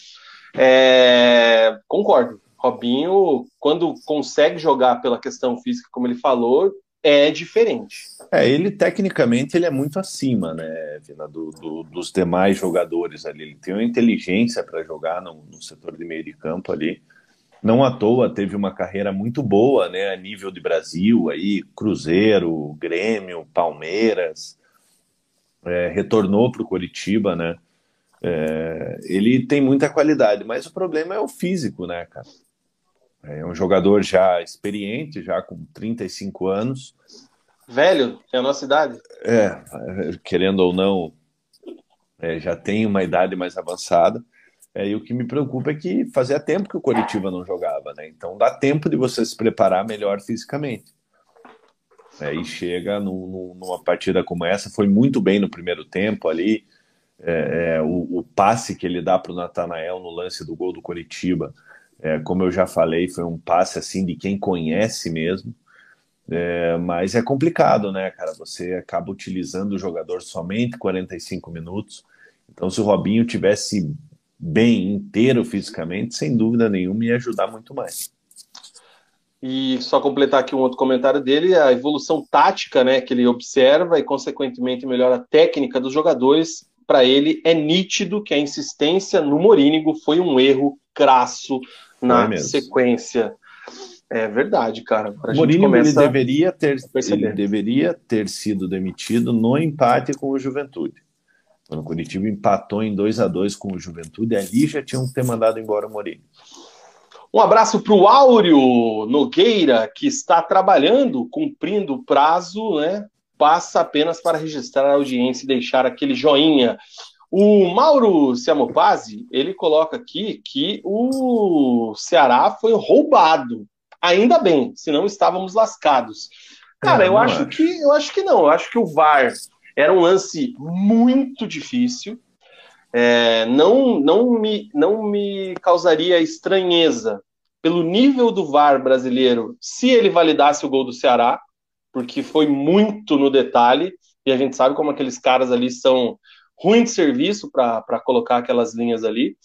É, concordo. Robinho, quando consegue jogar pela questão física, como ele falou, é diferente. É, ele tecnicamente ele é muito acima, né, Vina, do, do, dos demais jogadores ali. Ele tem uma inteligência para jogar no, no, setor de meio de campo ali. Não à toa teve uma carreira muito boa, né, a nível de Brasil, aí Cruzeiro, Grêmio, Palmeiras. É, retornou para o Coritiba, né? É, ele tem muita qualidade, mas o problema é o físico, né, cara? É um jogador já experiente, já com 35 anos. Velho, é a nossa idade. É, querendo ou não, é, já tem uma idade mais avançada. É, e o que me preocupa é que fazia tempo que o Coritiba não jogava, né? Então dá tempo de você se preparar melhor fisicamente. É, e chega no, no, numa partida como essa, foi muito bem no primeiro tempo ali. É, é, o, o, passe que ele dá para o Natanael no lance do gol do Coritiba, é, como eu já falei, foi um passe assim de quem conhece mesmo. É, mas é complicado, né, cara? Você acaba utilizando o jogador somente 45 minutos. Então, se o Robinho tivesse bem inteiro fisicamente, sem dúvida nenhuma ia ajudar muito mais. E só completar aqui um outro comentário dele, a evolução tática, né, que ele observa e consequentemente melhora a técnica dos jogadores. Para ele é nítido que a insistência no Morínigo foi um erro crasso na sequência. É verdade, cara. O Mourinho ele deveria ter ele deveria ter sido demitido no empate com o Juventude. Quando o Curitiba empatou em 2 a 2 com o Juventude, ali já tinham que ter mandado embora o Mourinho. Um abraço para o Áureo Nogueira, que está trabalhando, cumprindo o prazo, né? Passa apenas para registrar a audiência e deixar aquele joinha. O Mauro Siamopazzi, ele coloca aqui que o Ceará foi roubado. Ainda bem, senão estávamos lascados. Cara, eu acho, acho que eu acho que não. Eu acho que o VAR era um lance muito difícil. É, não, não, me, não me causaria estranheza pelo nível do VAR brasileiro se ele validasse o gol do Ceará, porque foi muito no detalhe, e a gente sabe como aqueles caras ali são ruins de serviço para colocar aquelas linhas ali,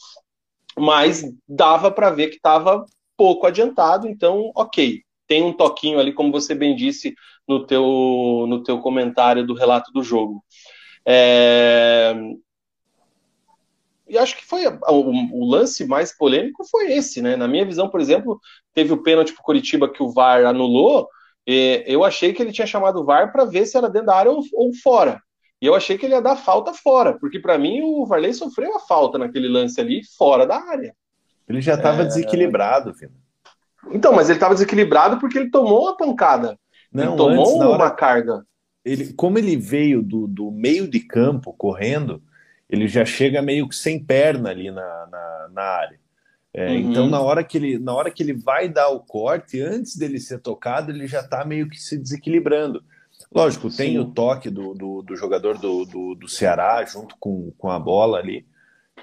mas dava para ver que estava pouco adiantado, então, ok, tem um toquinho ali, como você bem disse no teu, no teu comentário do relato do jogo. É... E acho que foi o, o, lance mais polêmico foi esse, né? Na minha visão, por exemplo, teve o pênalti para Curitiba que o VAR anulou. Eu achei que ele tinha chamado o VAR para ver se era dentro da área ou, ou, fora. E eu achei que ele ia dar falta fora, porque para mim o Varley sofreu a falta naquele lance ali fora da área. Ele já estava é... desequilibrado, filho. Então, mas ele estava desequilibrado porque ele tomou uma pancada. Não, ele tomou antes, uma hora, carga. Ele, como ele veio do, do meio de campo correndo, ele já chega meio que sem perna ali na, na, na área. É, uhum. Então, na hora, que ele, na hora que ele vai dar o corte, antes dele ser tocado, ele já está meio que se desequilibrando. Lógico, tem Sim. o toque do, do, do jogador do, do, do, Ceará junto com, com a bola ali,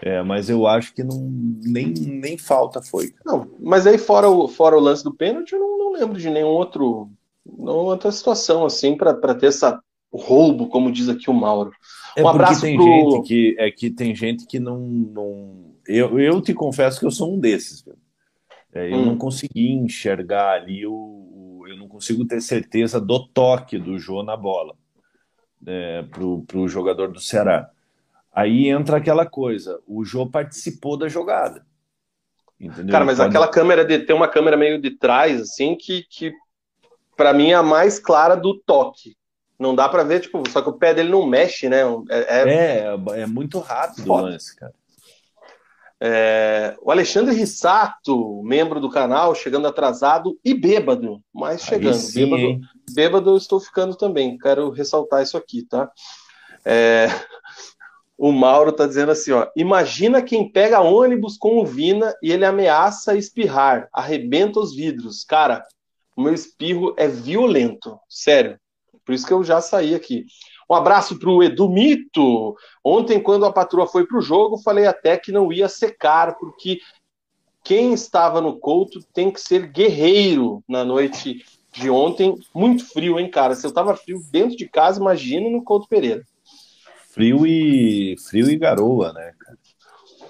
é, mas eu acho que não, nem, nem falta foi. Não, mas aí fora o, fora o lance do pênalti, eu não, não lembro de nenhum outro não outra situação assim para ter essa roubo, como diz aqui o Mauro. É um abraço tem pro... gente que é que tem gente que não, não... Eu, eu te confesso que eu sou um desses. É, eu hum. não consegui enxergar ali o, eu não consigo ter certeza do toque do Jô na bola é, para o jogador do Ceará. Aí entra aquela coisa, o Jô participou da jogada. Entendeu? Cara, mas Pode... aquela câmera de tem uma câmera meio de trás assim que, que para mim é a mais clara do toque. Não dá para ver, tipo, só que o pé dele não mexe, né? É, é, é, é muito rápido o lance, cara. É, o Alexandre Rissato, membro do canal, chegando atrasado e bêbado, mas chegando. Sim, bêbado, bêbado eu estou ficando também, quero ressaltar isso aqui, tá? É, *laughs* o Mauro tá dizendo assim, ó, imagina quem pega ônibus com o Vina e ele ameaça espirrar, arrebenta os vidros. Cara, o meu espirro é violento, sério. Por isso que eu já saí aqui. Um abraço para o Edu Mito. Ontem, quando a patroa foi para o jogo, falei até que não ia secar, porque quem estava no Couto tem que ser guerreiro na noite de ontem. Muito frio, hein, cara? Se eu tava frio dentro de casa, imagina no Couto Pereira. Frio e frio e garoa, né, cara?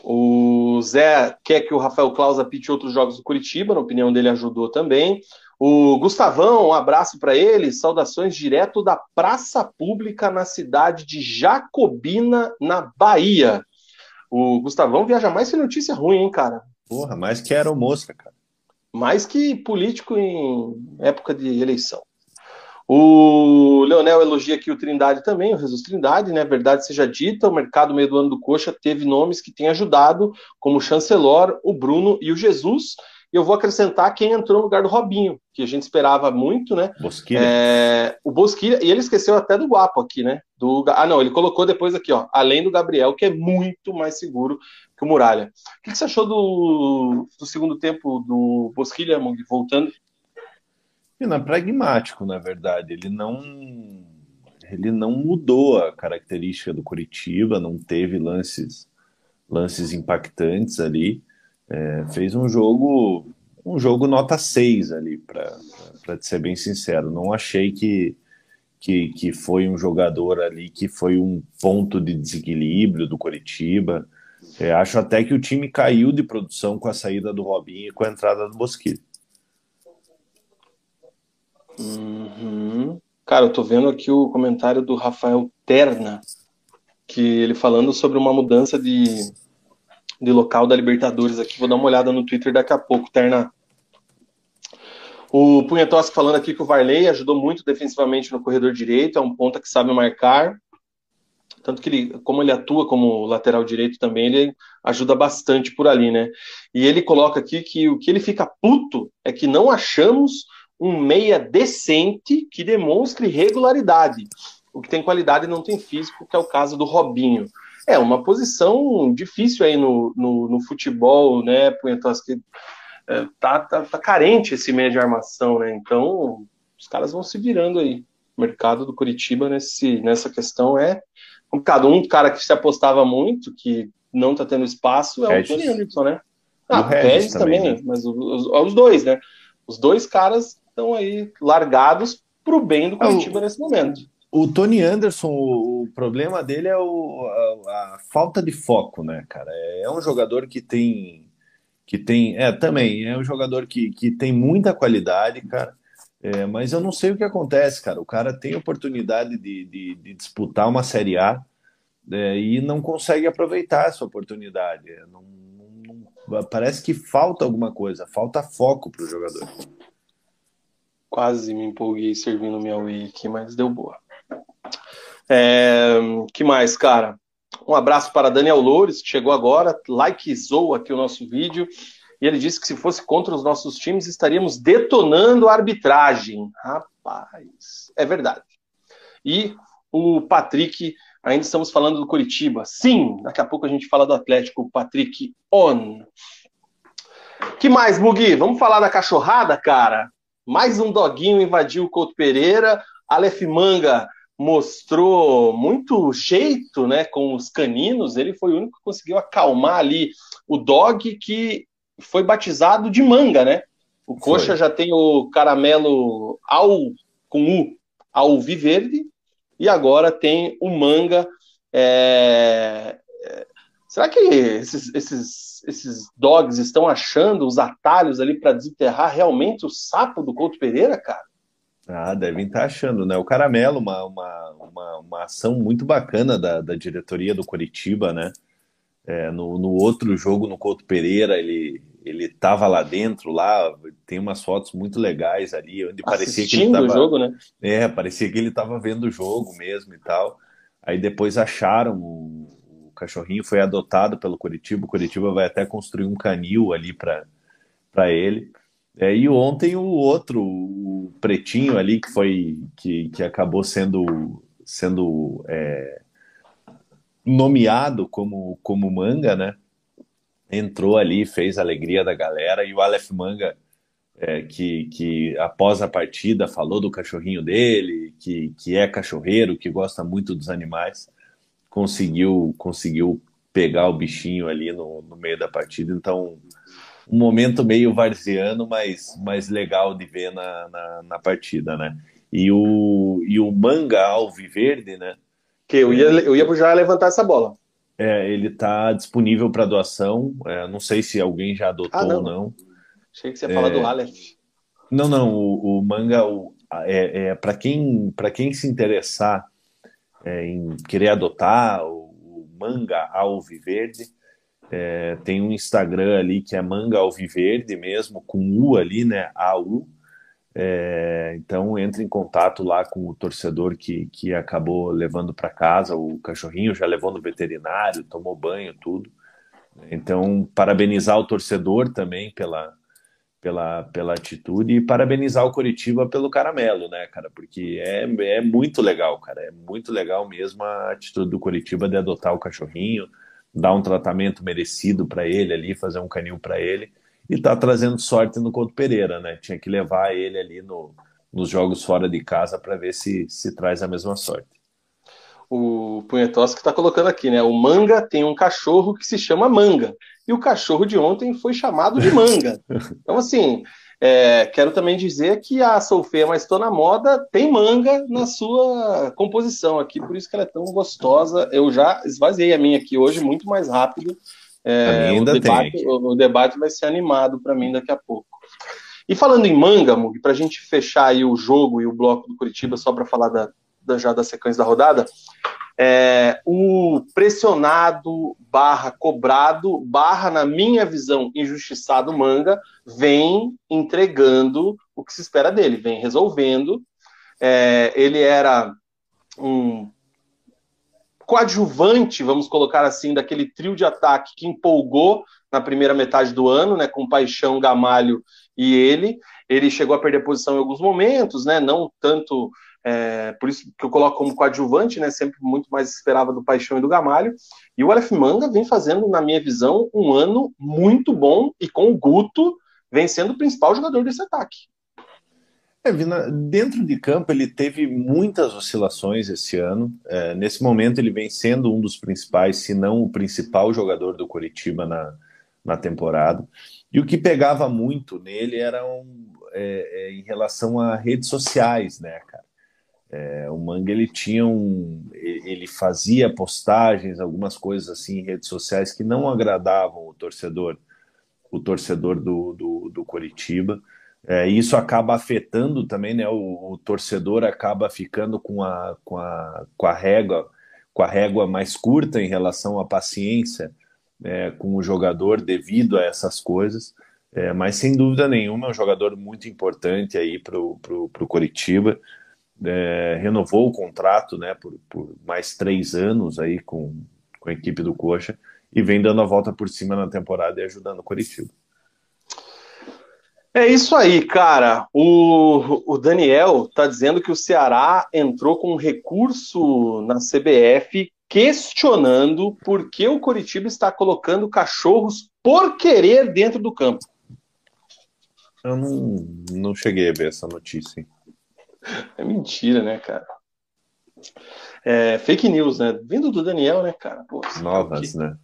O Zé quer que o Rafael Claus apite outros jogos do Curitiba, na opinião dele ajudou também. O Gustavão, um abraço para ele, saudações direto da Praça Pública na cidade de Jacobina, na Bahia. O Gustavão viaja mais que notícia ruim, hein, cara? Porra, mais que aeromosca, cara. Mais que político em época de eleição. O Leonel elogia aqui o Trindade também, o Jesus Trindade, né? Verdade seja dita, o mercado meio do ano do Coxa teve nomes que têm ajudado, como o Chancelor, o Bruno e o Jesus E eu vou acrescentar quem entrou no lugar do Robinho, que a gente esperava muito, né? Bosquilha. É, o Bosquilha, e ele esqueceu até do Guapo aqui, né? Do, ah, não, ele colocou depois aqui, ó, além do Gabriel, que é muito mais seguro que o Muralha. O que você achou do, do segundo tempo do Bosquilha, voltando? Não, é pragmático, na verdade. Ele não ele não mudou a característica do Curitiba, não teve lances lances impactantes ali. É, fez um jogo um jogo nota 6 ali, para ser bem sincero. Não achei que, que, que foi um jogador ali que foi um ponto de desequilíbrio do Curitiba. É, acho até que o time caiu de produção com a saída do Robinho e com a entrada do Bosquilho. Uhum. Cara, eu tô vendo aqui o comentário do Rafael Terna, que ele falando sobre uma mudança de, de local da Libertadores aqui. Vou dar uma olhada no Twitter daqui a pouco, Terna. O Punhetoski falando aqui que o Varley ajudou muito defensivamente no corredor direito, é um ponta que sabe marcar. Tanto que ele, como ele atua como lateral direito também, ele ajuda bastante por ali, né? E ele coloca aqui que o que ele fica puto é que não achamos um meia decente que demonstre regularidade. O que tem qualidade não tem físico, que é o caso do Robinho. É uma posição difícil aí no, no, no futebol, né, Punhetos, que é, tá, tá, tá, carente esse meia de armação, né? Então, os caras vão se virando aí. O mercado do Curitiba nesse, nessa questão é complicado. Um cara que se apostava muito, que não tá tendo espaço, é Regis. o Tony Anderson, né? Ah, o Regis, também, também né? mas os, os, dois, né? Os dois caras estão aí largados para o bem do é, Curitiba nesse momento. O Tony Anderson, o, problema dele é o, a, a, falta de foco, né, cara? É, é um jogador que tem. Que tem. É, também, é um jogador que, que tem muita qualidade, cara. É, mas eu não sei o que acontece, cara. O cara tem oportunidade de, de, de disputar uma Série A é, e não consegue aproveitar essa oportunidade. É, não, não, parece que falta alguma coisa, falta foco para o jogador. Quase me empolguei servindo minha Wii aqui, mas deu boa. É, que mais, cara? Um abraço para Daniel Loures, que chegou agora, likezou aqui o nosso vídeo. E ele disse que se fosse contra os nossos times, estaríamos detonando a arbitragem. Rapaz, é verdade. E o Patrick, ainda estamos falando do Curitiba. Sim, daqui a pouco a gente fala do Atlético, Patrick on. Que mais, Mugi? Vamos falar da cachorrada, cara? Mais um doguinho invadiu o Couto Pereira. Aleph Manga mostrou muito jeito né, com os caninos. Ele foi o único que conseguiu acalmar ali o dog que foi batizado de manga, né? O Coxa foi. já tem o caramelo ao com o alviverde e agora tem o manga. É... é será que esses, esses esses dogs estão achando os atalhos ali para desenterrar realmente o sapo do Couto Pereira, cara? Ah, devem estar tá achando, né? O Caramelo, uma, uma, uma, uma ação muito bacana da, da diretoria do Curitiba, né? É, no, no outro jogo, no Couto Pereira, ele ele estava lá dentro, lá tem umas fotos muito legais ali, onde parecia que ele estava. jogo, né? É, parecia que ele estava vendo o jogo mesmo e tal. Aí depois acharam cachorrinho foi adotado pelo Curitiba. O Curitiba vai até construir um canil ali para ele. É, e ontem o outro, o pretinho ali, que foi que, que acabou sendo, sendo é, nomeado como, como manga, né? Entrou ali, fez a alegria da galera, e o Aleph Manga, é, que, que após a partida falou do cachorrinho dele, que, que é cachorreiro, que gosta muito dos animais conseguiu conseguiu pegar o bichinho ali no, no meio da partida. Então, um momento meio varziano, mas, mas legal de ver na, na, na, partida, né? E o, e o Manga Alviverde, né? Que eu ia, eu ia já levantar essa bola. É, ele está disponível para doação. É, não sei se alguém já adotou ah, não. ou não. Achei que você ia é... falar do Aleph. Não, não. O, o Manga o, é, é para quem, quem se interessar é, em querer adotar o, o Manga Alviverde, é, tem um Instagram ali que é Manga Alviverde mesmo, com U ali, né? AU. É, então entre em contato lá com o torcedor que, que acabou levando para casa o cachorrinho, já levou no veterinário, tomou banho, tudo. Então, parabenizar o torcedor também pela, pela, pela atitude e parabenizar o Coritiba pelo caramelo, né, cara? Porque é, é muito legal, cara. É muito legal mesmo a atitude do Coritiba de adotar o cachorrinho, dar um tratamento merecido para ele ali, fazer um canil para ele e tá trazendo sorte no Couto Pereira, né? Tinha que levar ele ali no, nos jogos fora de casa para ver se se traz a mesma sorte. O Punhetoski está colocando aqui, né? O Manga tem um cachorro que se chama Manga e o cachorro de ontem foi chamado de manga. *laughs* Então, assim, é, quero também dizer que a Solfeia Mas Estou na Moda tem manga na sua composição aqui, por isso que ela é tão gostosa. Eu já esvaziei a minha aqui hoje muito mais rápido. É, ainda o, debate, tem. O, o, debate vai ser animado para mim daqui a pouco. E falando em manga, Mug, para a gente fechar aí o jogo e o bloco do Curitiba, só para falar da, da, já da sequência da rodada, é, o pressionado barra cobrado barra, na minha visão, injustiçado manga vem entregando o que se espera dele, vem resolvendo. É, ele era um coadjuvante, vamos colocar assim, daquele trio de ataque que empolgou na primeira metade do ano, né, com Paixão, Gamalho e ele. Ele chegou a perder posição em alguns momentos, né, não tanto é, por isso que eu coloco como coadjuvante, né? Sempre muito mais esperava do Paixão e do Gamalho. E o Aleph Manga vem fazendo, na minha visão, um ano muito bom e com o Guto vem sendo o principal jogador desse ataque. É, Vina, dentro de campo ele teve muitas oscilações esse ano. É, nesse momento ele vem sendo um dos principais, se não o principal jogador do Curitiba na, na temporada. E o que pegava muito nele era um, é, é, em relação a redes sociais, né, cara? É, o Manga ele tinha um, ele fazia postagens, algumas coisas assim em redes sociais que não agradavam o torcedor, o torcedor do, do, do Coritiba. É, isso acaba afetando também, né? O, o, torcedor acaba ficando com a, com a, com a régua com a régua mais curta em relação à paciência é, com o jogador devido a essas coisas. É, mas sem dúvida nenhuma é um jogador muito importante aí para o Coritiba é, renovou o contrato né, por, por, mais três anos aí com, com a equipe do Coxa e vem dando a volta por cima na temporada e ajudando o Curitiba. É isso aí, cara. O, o Daniel tá dizendo que o Ceará entrou com um recurso na CBF questionando por que o Curitiba está colocando cachorros por querer dentro do campo. Eu não, não cheguei a ver essa notícia. Hein? É mentira, né, cara? É, fake news, né? Vindo do Daniel, né, cara? Pô, Novas, né?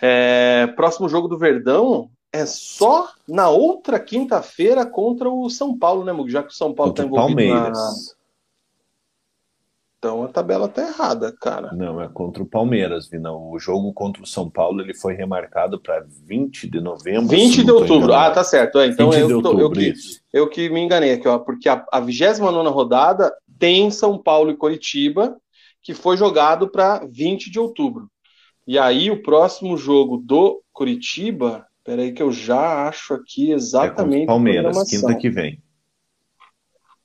É, próximo jogo do Verdão é só na outra quinta-feira contra o São Paulo, né, Mug? Já que o São Paulo está envolvido Palmeiras. Então a tabela tá errada, cara. Não, é contra o Palmeiras, Vinão. O jogo contra o São Paulo ele foi remarcado para 20 de novembro. 20 de outubro. Ah, tá certo. É, então eu, outubro, eu, que, eu que me enganei aqui, ó, porque a, a 29 rodada tem São Paulo e Coritiba, que foi jogado para 20 de outubro. E aí o próximo jogo do Coritiba, peraí que eu já acho aqui exatamente. É Palmeiras, quinta que vem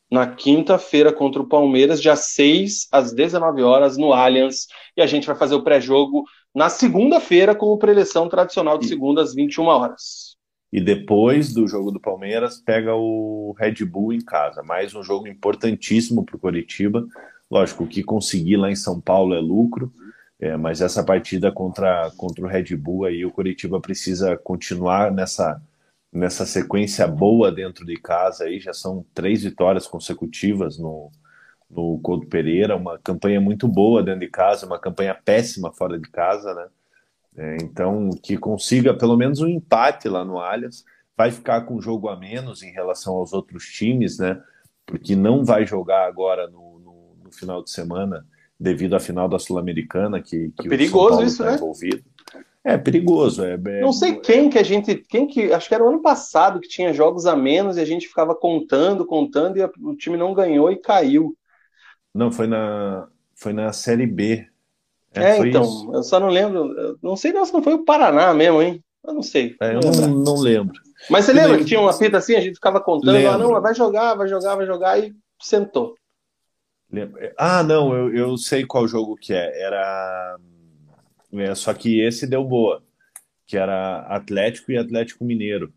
na quinta-feira contra o Palmeiras, dia 6 às 19 horas no Allianz, e a gente vai fazer o pré-jogo na segunda-feira com o preleção tradicional de segunda às 21 horas. E depois do jogo do Palmeiras, pega o Red Bull em casa. Mais um jogo importantíssimo para o Coritiba. Lógico, o que conseguir lá em São Paulo é lucro, é, mas essa partida contra, contra o Red Bull aí, o Coritiba precisa continuar nessa nessa sequência boa dentro de casa aí, já são três vitórias consecutivas no, no Couto Pereira, uma campanha muito boa dentro de casa, uma campanha péssima fora de casa, né? É, então, que consiga pelo menos um empate lá no Allianz, vai ficar com um jogo a menos em relação aos outros times, né? Porque não vai jogar agora no, no, no final de semana devido à final da Sul-Americana que, que é perigoso isso, tá né? envolvido. É perigoso. É, é, não sei quem que a gente. Quem que. Acho que era o ano passado que tinha jogos a menos e a gente ficava contando, contando, e a, o time não ganhou e caiu. Não, foi na. Foi na Série B. É, é então, isso. eu só não lembro. Não sei se não foi o Paraná mesmo, hein? Eu não sei. É, eu não, não, lembro. Mas você lembra que tinha uma fita assim, a gente ficava contando, ah, não, vai jogar, vai jogar, vai jogar, e sentou. Ah, não, eu, eu sei qual jogo que é. Era é, só que esse deu boa, que era Atlético e Atlético Mineiro.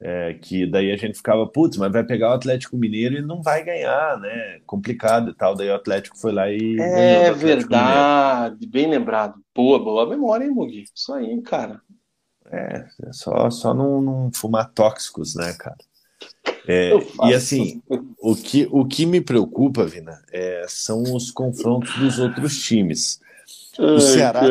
É, que daí a gente ficava, putz, mas vai pegar o Atlético Mineiro e não vai ganhar, né? Complicado e tal. Daí o Atlético foi lá e. É verdade, Mineiro. bem lembrado. Boa, boa memória, hein, Mugi? Isso aí, cara. É, é só, só não, não fumar tóxicos, né, cara? É, *laughs* e assim, o que, o que me preocupa, Vina, é, são os confrontos dos outros times. O Ceará,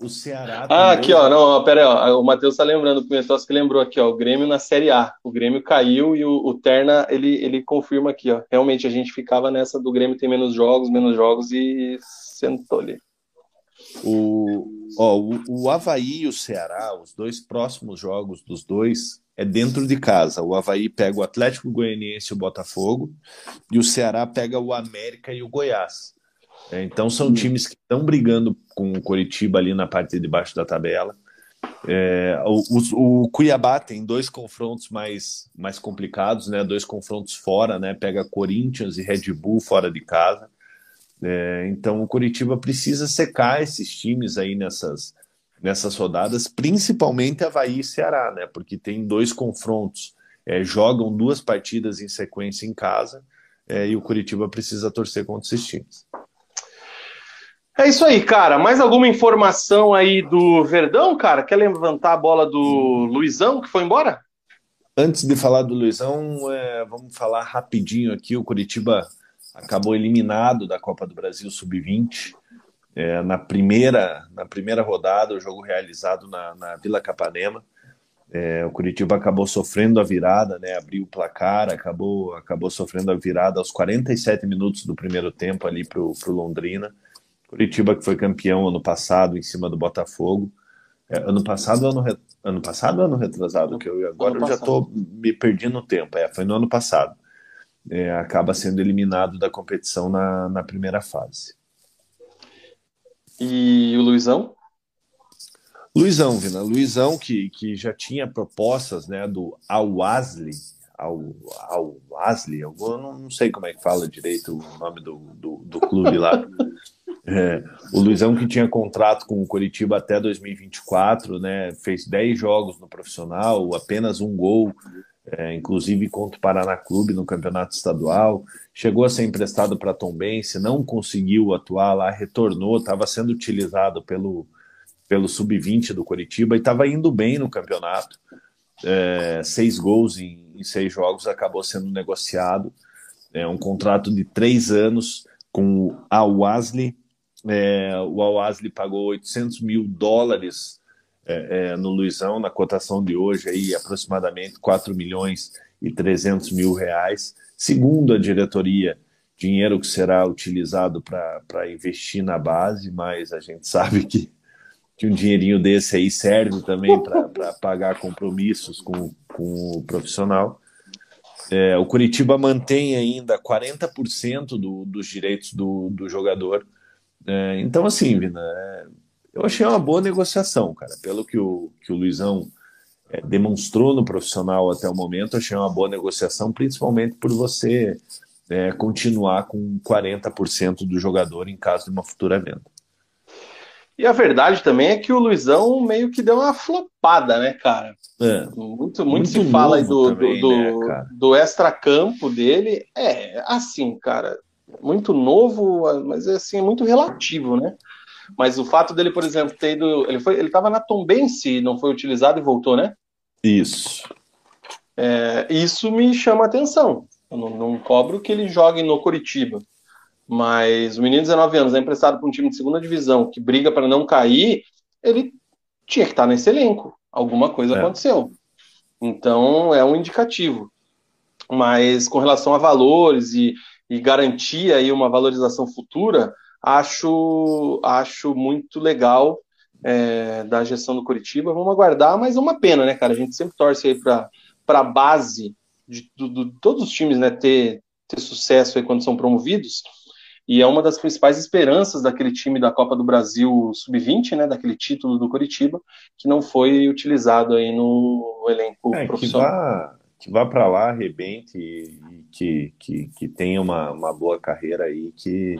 o Ceará. Ah, aqui, ó, não, pera aí, ó, o Matheus tá lembrando, o Pimentos que lembrou aqui, ó, o Grêmio na Série A. O Grêmio caiu e o, o, Terna, ele, ele confirma aqui, ó. Realmente a gente ficava nessa do Grêmio tem menos jogos, menos jogos e sentou ali. O, ó, o, o Havaí e o Ceará, os dois próximos jogos dos dois, é dentro de casa. O Havaí pega o Atlético Goianiense e o Botafogo, e o Ceará pega o América e o Goiás. É, então são times que estão brigando com o Coritiba ali na parte de baixo da tabela. É, o, o, Cuiabá tem dois confrontos mais, mais complicados, né? Dois confrontos fora, né? Pega Corinthians e Red Bull fora de casa. É, então o Curitiba precisa secar esses times aí nessas, nessas rodadas, principalmente Havaí e Ceará, né? Porque tem dois confrontos, é, jogam duas partidas em sequência em casa é, e o Curitiba precisa torcer contra esses times. É isso aí, cara. Mais alguma informação aí do Verdão, cara? Quer levantar a bola do Luizão, que foi embora? Antes de falar do Luizão, é, vamos falar rapidinho aqui. O Curitiba acabou eliminado da Copa do Brasil Sub-20 é, na, primeira, na primeira rodada, o jogo realizado na, na Vila Capanema. É, o Curitiba acabou sofrendo a virada, né? Abriu o placar, acabou, acabou sofrendo a virada aos 47 minutos do primeiro tempo ali para o Londrina. Curitiba que foi campeão ano passado em cima do Botafogo. É, ano passado, ano, re... ano passado, ano retrasado que eu agora eu já estou me perdendo no tempo. É, foi no ano passado. É, acaba sendo eliminado da competição na, na primeira fase. E o Luizão? Luizão, Vina. Luizão que, que já tinha propostas né, do Al-Wasli, Al-Wasli, eu não, não sei como é que fala direito o nome do, do, do clube lá. *laughs* É, o Luizão que tinha contrato com o Coritiba até 2024, né, fez 10 jogos no profissional, apenas um gol, é, inclusive contra o Paraná Clube no campeonato estadual. Chegou a ser emprestado para Tom Bense, não conseguiu atuar lá, retornou, estava sendo utilizado pelo, pelo sub-20 do Coritiba e estava indo bem no campeonato. É, seis gols em, em, seis jogos, acabou sendo negociado. É um contrato de três anos com o Al-Wasli, é, o Al-Asli pagou 800 mil dólares é, é, no Luizão, na cotação de hoje, aí, aproximadamente 4 milhões e 300 mil reais. Segundo a diretoria, dinheiro que será utilizado para investir na base, mas a gente *laughs* sabe que, que um dinheirinho desse aí serve também para pagar compromissos com, com o profissional. É, o Curitiba mantém ainda 40% do, dos direitos do, do jogador é, então, assim, Vina, é, eu achei uma boa negociação, cara. Pelo que o, que o Luizão é, demonstrou no profissional até o momento, achei uma boa negociação, principalmente por você é, continuar com 40% do jogador em caso de uma futura venda. E a verdade também é que o Luizão meio que deu uma flopada, né, cara? É. Muito, muito, muito, se fala aí do, também, do, do, né, do extra-campo dele. É, assim, cara, muito novo, mas é assim, muito relativo, né? Mas o fato dele, por exemplo, ter ido. Ele foi, ele estava na Tombense, não foi utilizado e voltou, né? Isso. É, isso me chama atenção. Eu não, não cobro que ele jogue no Coritiba. Mas o menino de 19 anos é emprestado para um time de segunda divisão que briga para não cair, ele tinha que estar nesse elenco. Alguma coisa é. aconteceu. Então é um indicativo. Mas com relação a valores e e garantir aí uma valorização futura, acho, acho muito legal é, da gestão do Curitiba. Vamos aguardar, mas é uma pena, né, cara? A gente sempre torce aí para a base de, todos os times, né, ter, ter sucesso aí quando são promovidos. E é uma das principais esperanças daquele time da Copa do Brasil Sub-20, né, daquele título do Curitiba, que não foi utilizado aí no elenco é, profissional. Que vá, que vá para lá, arrebente e, que, que, que tenha uma, uma boa carreira aí que,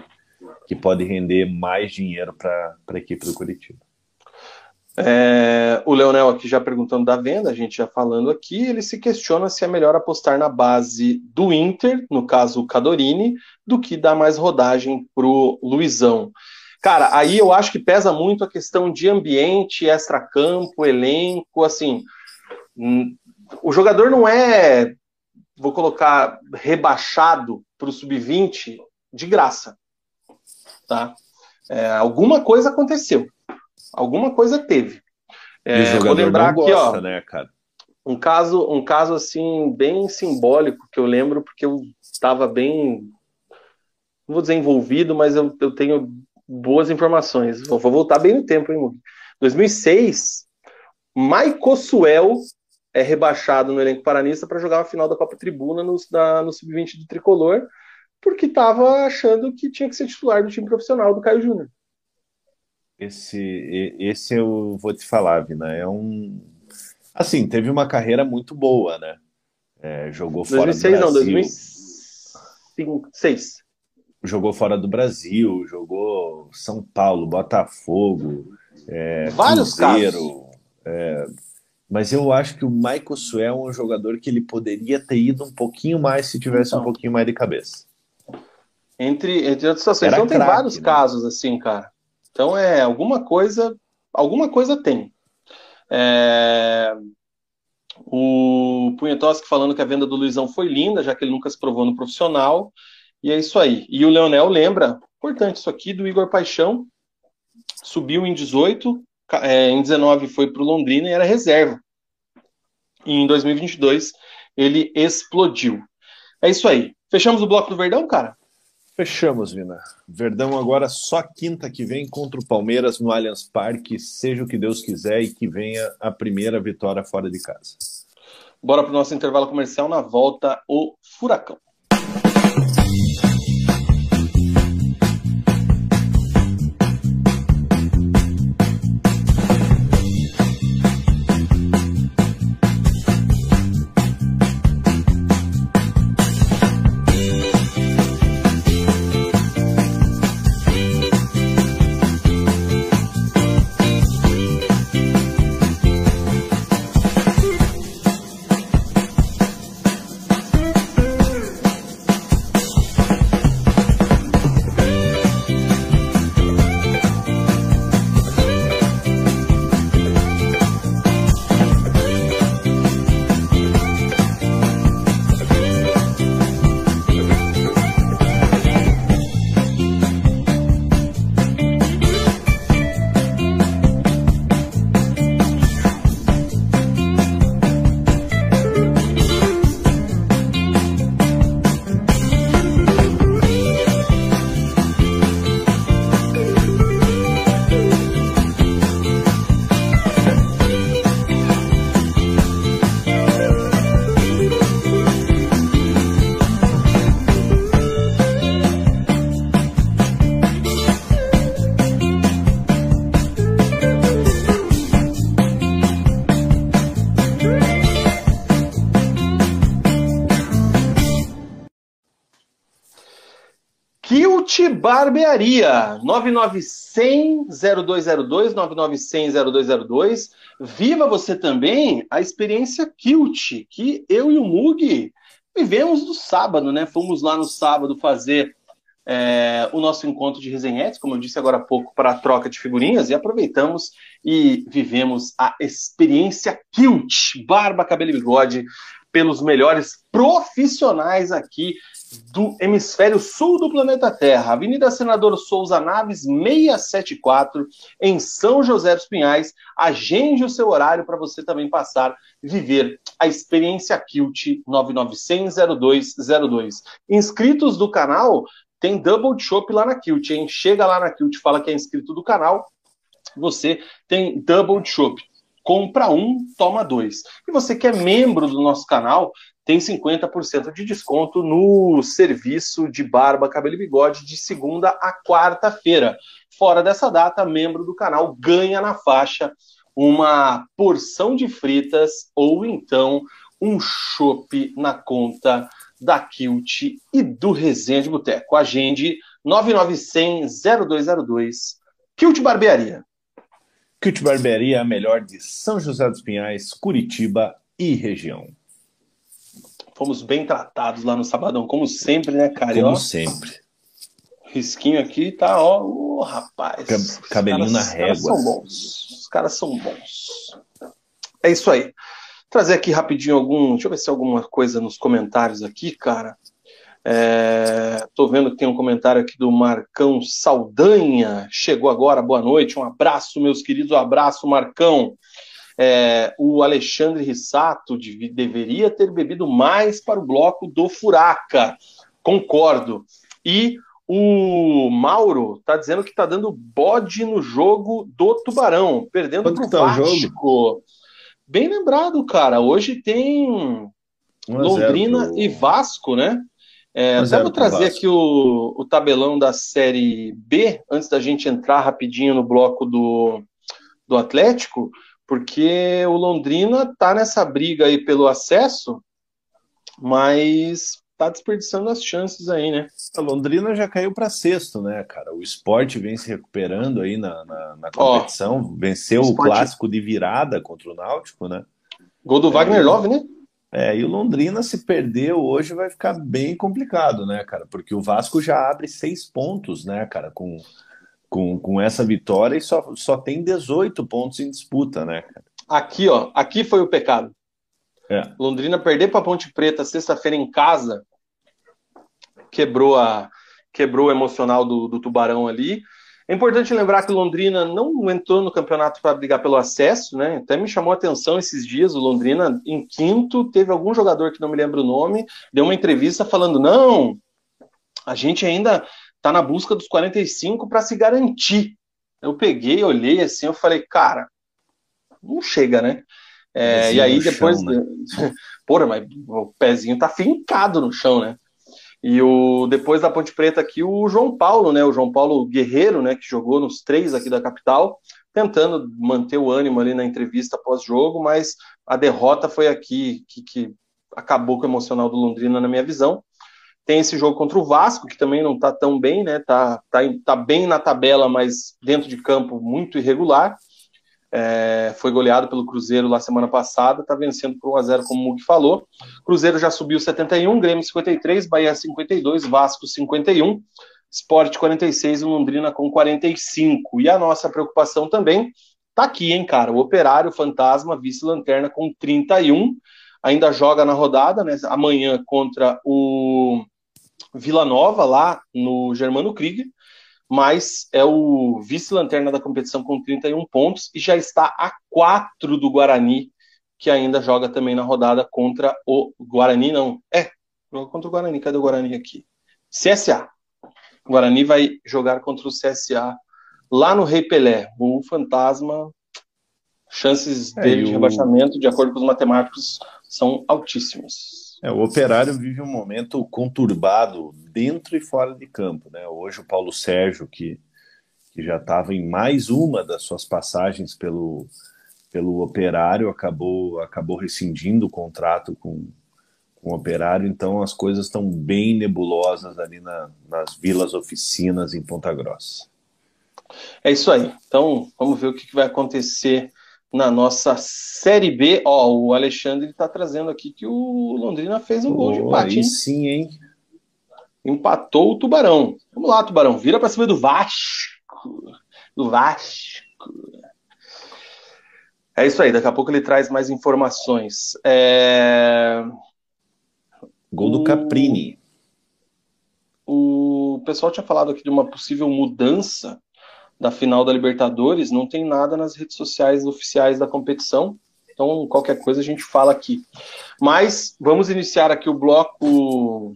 que pode render mais dinheiro para a equipe do Curitiba. É, o Leonel aqui já perguntando da venda, a gente já falando aqui, ele se questiona se é melhor apostar na base do Inter, no caso o Cadorini, do que dar mais rodagem pro Luizão. Cara, aí eu acho que pesa muito a questão de ambiente, extra-campo, elenco, assim. O jogador não é, vou colocar, rebaixado para o sub-20 de graça. Tá? É, alguma coisa aconteceu. Alguma coisa teve. É, vou lembrar aqui, gosta, ó, né, cara? Um caso, um caso assim bem simbólico que eu lembro porque eu estava bem, não vou dizer envolvido, mas eu, eu tenho boas informações. Vou, vou voltar bem no tempo, hein, 2006, Maico Suel é rebaixado no elenco paranista para jogar a final da Copa Tribuna no, no Sub-20 do Tricolor, porque estava achando que tinha que ser titular do time profissional do Caio Júnior. Esse, esse eu vou te falar, Vina, é um. Assim, teve uma carreira muito boa, né? É, jogou 2006, fora do Brasil. Não, 2006. Jogou fora do Brasil, jogou São Paulo, Botafogo, é, Vários Cruzeiro. Casos. É, mas eu acho que o Michael Suel é um jogador que ele poderia ter ido um pouquinho mais se tivesse então, um pouquinho mais de cabeça. Entre, entre outras situações. Era então craque, tem vários né? casos assim, cara. Então é alguma coisa, alguma coisa tem. É... O Punhetoski falando que a venda do Luizão foi linda, já que ele nunca se provou no profissional. E é isso aí. E o Leonel lembra, importante isso aqui, do Igor Paixão. Subiu em 18, é, em 19 foi para o Londrina e era reserva. E em 2022 ele explodiu. É isso aí. Fechamos o bloco do Verdão, cara? Fechamos, Vina. Verdão agora só quinta que vem contra o Palmeiras no Allianz Parque, seja o que Deus quiser e que venha a primeira vitória fora de casa. Bora para o nosso intervalo comercial na volta, o Furacão. Barbearia 99100-0202, 99100-0202. Viva você também a experiência Kilt, que eu e o Mug vivemos no sábado, né? Fomos lá no sábado fazer é, o nosso encontro de resenhetes, como eu disse agora há pouco, para a troca de figurinhas, e aproveitamos e vivemos a experiência Kilt, barba, cabelo e bigode, pelos melhores profissionais aqui do hemisfério sul do planeta Terra, Avenida Senador Souza Naves 674, em São José dos Pinhais. Agende o seu horário para você também passar viver a experiência Kilt 9900-0202. Inscritos do canal, tem Double Chop lá na Kilt, hein? Chega lá na Kilt, fala que é inscrito do canal, você tem Double Chop compra um, toma dois. E você que é membro do nosso canal, tem 50% de desconto no serviço de barba, cabelo e bigode de segunda a quarta-feira. Fora dessa data, membro do canal ganha na faixa uma porção de fritas ou então um chopp na conta da Kilt e do Resenha de Boteco. Agende 9900 0202 Kilt Barbearia. Cut Barbearia, a melhor de São José dos Pinhais, Curitiba e região. Fomos bem tratados lá no Sabadão, como sempre, né, cara? Como ó, sempre. Risquinho aqui tá, ó, oh, rapaz. Cabelinho caras, na régua. Os caras são bons. Os caras são bons. É isso aí. Vou trazer aqui rapidinho algum. Deixa eu ver se tem alguma coisa nos comentários aqui, cara. É, tô vendo que tem um comentário aqui do Marcão Saldanha. Chegou agora, boa noite. Um abraço, meus queridos. Um abraço, Marcão. É, o Alexandre Rissato de, deveria ter bebido mais para o bloco do Furaca. Concordo. E o Mauro tá dizendo que tá dando bode no jogo do Tubarão, perdendo pro tá Vasco. Bem lembrado, cara. Hoje tem Londrina pro... e Vasco, né? É, até vou trazer aqui o, o, tabelão da Série B, antes da gente entrar rapidinho no bloco do, do Atlético, porque o Londrina tá nessa briga aí pelo acesso, mas tá desperdiçando as chances aí, né? A Londrina já caiu para sexto, né, cara? O esporte vem se recuperando aí na, na, na competição, Ó, venceu o, o clássico de virada contra o Náutico, né? Gol do é, Wagner Love, né? É, e o Londrina se perdeu hoje vai ficar bem complicado, né, cara? Porque o Vasco já abre seis pontos, né, cara, com, com, com essa vitória e só, só tem 18 pontos em disputa, né, cara? Aqui, ó, aqui foi o pecado. É. Londrina perder para Ponte Preta sexta-feira em casa quebrou a quebrou o emocional do, do Tubarão ali. É importante lembrar que Londrina não entrou no campeonato para brigar pelo acesso, né? Até me chamou a atenção esses dias. O Londrina, em quinto, teve algum jogador que não me lembro o nome, deu uma entrevista falando: não, a gente ainda está na busca dos 45 para se garantir. Eu peguei, olhei assim, eu falei, cara, não chega, né? É, e aí depois. Chão, né? *laughs* Porra, mas o pezinho tá fincado no chão, né? E o depois da Ponte Preta aqui, o João Paulo, né? O João Paulo Guerreiro, né? Que jogou nos três aqui da capital, tentando manter o ânimo ali na entrevista pós-jogo, mas a derrota foi aqui que, que acabou com o emocional do Londrina, na minha visão. Tem esse jogo contra o Vasco, que também não tá tão bem, né? Tá, tá, tá bem na tabela, mas dentro de campo muito irregular. É, foi goleado pelo Cruzeiro lá semana passada, está vencendo por 1x0, como o Mug falou. Cruzeiro já subiu 71, Grêmio 53, Bahia 52, Vasco 51, Sport 46 e Londrina com 45. E a nossa preocupação também tá aqui, hein, cara? O Operário Fantasma, vice-lanterna com 31, ainda joga na rodada, né? Amanhã contra o Vila Nova, lá no Germano Krieger mas é o vice-lanterna da competição com 31 pontos e já está a 4 do Guarani, que ainda joga também na rodada contra o Guarani, não. É, joga contra o Guarani. Cadê o Guarani aqui? CSA. O Guarani vai jogar contra o CSA lá no Rei Pelé. O Fantasma, chances é, dele de rebaixamento, de acordo com os matemáticos, são altíssimas. É, o Operário vive um momento conturbado dentro e fora de campo. Né? Hoje o Paulo Sérgio, que, que já estava em mais uma das suas passagens pelo, pelo Operário, acabou, acabou rescindindo o contrato com, com o Operário, então as coisas estão bem nebulosas ali na, nas vilas oficinas em Ponta Grossa. É isso aí. Então vamos ver o que vai acontecer na nossa Série B. Ó, o Alexandre está trazendo aqui que o Londrina fez um oh, gol de empate. Aí sim, hein? Empatou o Tubarão. Vamos lá, Tubarão. Vira para cima do Vasco. Do Vasco. É isso aí. Daqui a pouco ele traz mais informações. É... Gol do Caprini. O pessoal tinha falado aqui de uma possível mudança da final da Libertadores, não tem nada nas redes sociais oficiais da competição. Então, qualquer coisa a gente fala aqui. Mas vamos iniciar aqui o bloco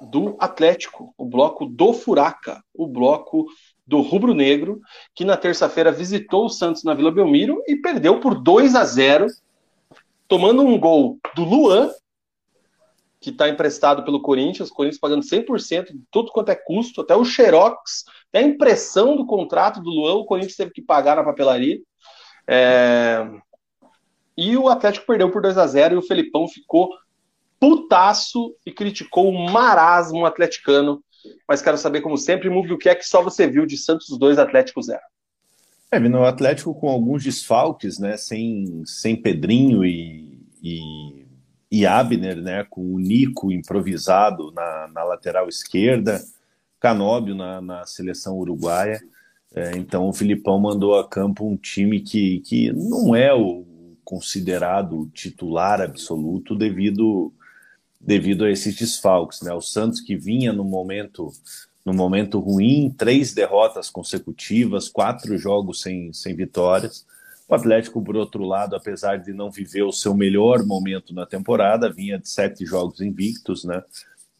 do Atlético, o bloco do Furaca, o bloco do Rubro Negro, que na terça-feira visitou o Santos na Vila Belmiro e perdeu por 2 a 0, tomando um gol do Luan que está emprestado pelo Corinthians, o Corinthians pagando 100% de tudo quanto é custo, até o Xerox, até a impressão do contrato do Luan, o Corinthians teve que pagar na papelaria. É... E o Atlético perdeu por 2 a 0 e o Felipão ficou putaço e criticou o marasmo atleticano. Mas quero saber, como sempre, Move, o que é que só você viu de Santos 2 Atlético 0? É, o Atlético com alguns desfalques, né? Sem, sem Pedrinho e, e, e Abner, né? Com o Nico improvisado na, na lateral esquerda, Canóbio na, na seleção uruguaia. É, então o Filipão mandou a campo um time que, que não é o considerado titular absoluto devido devido a esses desfalques, né? O Santos que vinha no momento no momento ruim, três derrotas consecutivas, quatro jogos sem, sem vitórias. O Atlético, por outro lado, apesar de não viver o seu melhor momento na temporada, vinha de sete jogos invictos, né?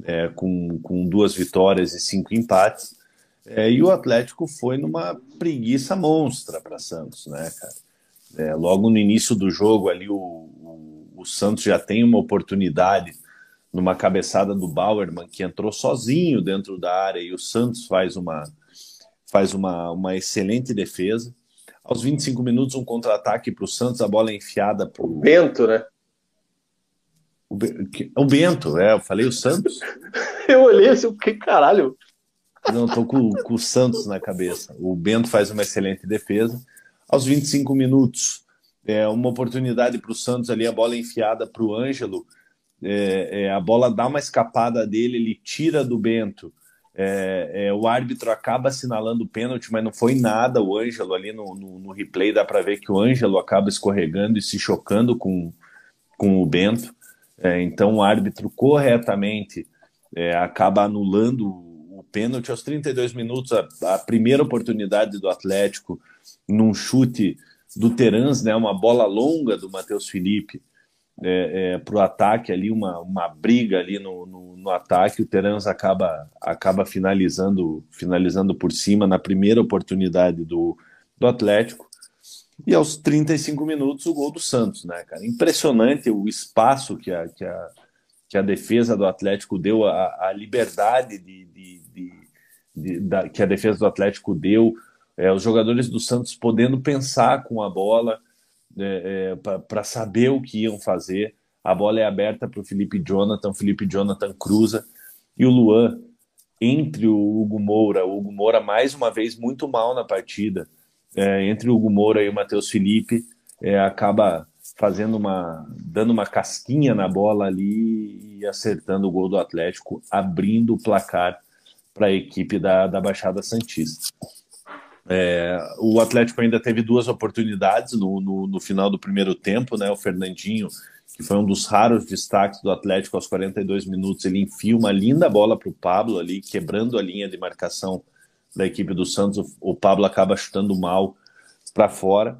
É, com, com duas vitórias e cinco empates. É, e o Atlético foi numa preguiça monstra para Santos, né, cara? É, logo no início do jogo ali, o, o, o Santos já tem uma oportunidade numa cabeçada do Bauerman, que entrou sozinho dentro da área, e o Santos faz uma, faz uma, uma excelente defesa. Aos 25 minutos, um contra-ataque para o Santos, a bola é enfiada para o. Bento, né? O, o Bento, é, eu falei o Santos. *laughs* eu olhei assim, que caralho. Não, estou com, com o Santos na cabeça. O Bento faz uma excelente defesa. Aos 25 minutos, é, uma oportunidade para o Santos ali, a bola é enfiada para o Ângelo é, é, a bola dá uma escapada dele, ele tira do Bento. É, é o árbitro acaba assinalando o pênalti, mas não foi nada. O Ângelo ali no, no, no replay dá para ver que o Ângelo acaba escorregando e se chocando com, com o Bento. É, então o árbitro corretamente é, acaba anulando o pênalti aos 32 minutos. A, a primeira oportunidade do Atlético num chute do Terans, né, uma bola longa do Matheus Felipe é, é, para o ataque ali, uma, uma briga ali no, no, no, ataque, o Terans acaba, acaba finalizando, finalizando por cima na primeira oportunidade do, do Atlético. E aos 35 minutos o gol do Santos, né, cara? Impressionante o espaço que a, que a, que a defesa do Atlético deu, a, a liberdade de, de, de, de da, que a defesa do Atlético deu, é, os jogadores do Santos podendo pensar com a bola, é, é, para saber o que iam fazer. A bola é aberta para o Felipe Jonathan, Felipe Jonathan cruza e o Luan entre o Hugo Moura. O Hugo Moura, mais uma vez, muito mal na partida. É, entre o Hugo Moura e o Matheus Felipe, é, acaba fazendo uma. dando uma casquinha na bola ali e acertando o gol do Atlético, abrindo o placar para a equipe da, da Baixada Santista. É, o Atlético ainda teve duas oportunidades no, no, no, final do primeiro tempo, né? O Fernandinho, que foi um dos raros destaques do Atlético aos 42 minutos, ele enfia uma linda bola para o Pablo ali, quebrando a linha de marcação da equipe do Santos. O, o Pablo acaba chutando mal para fora.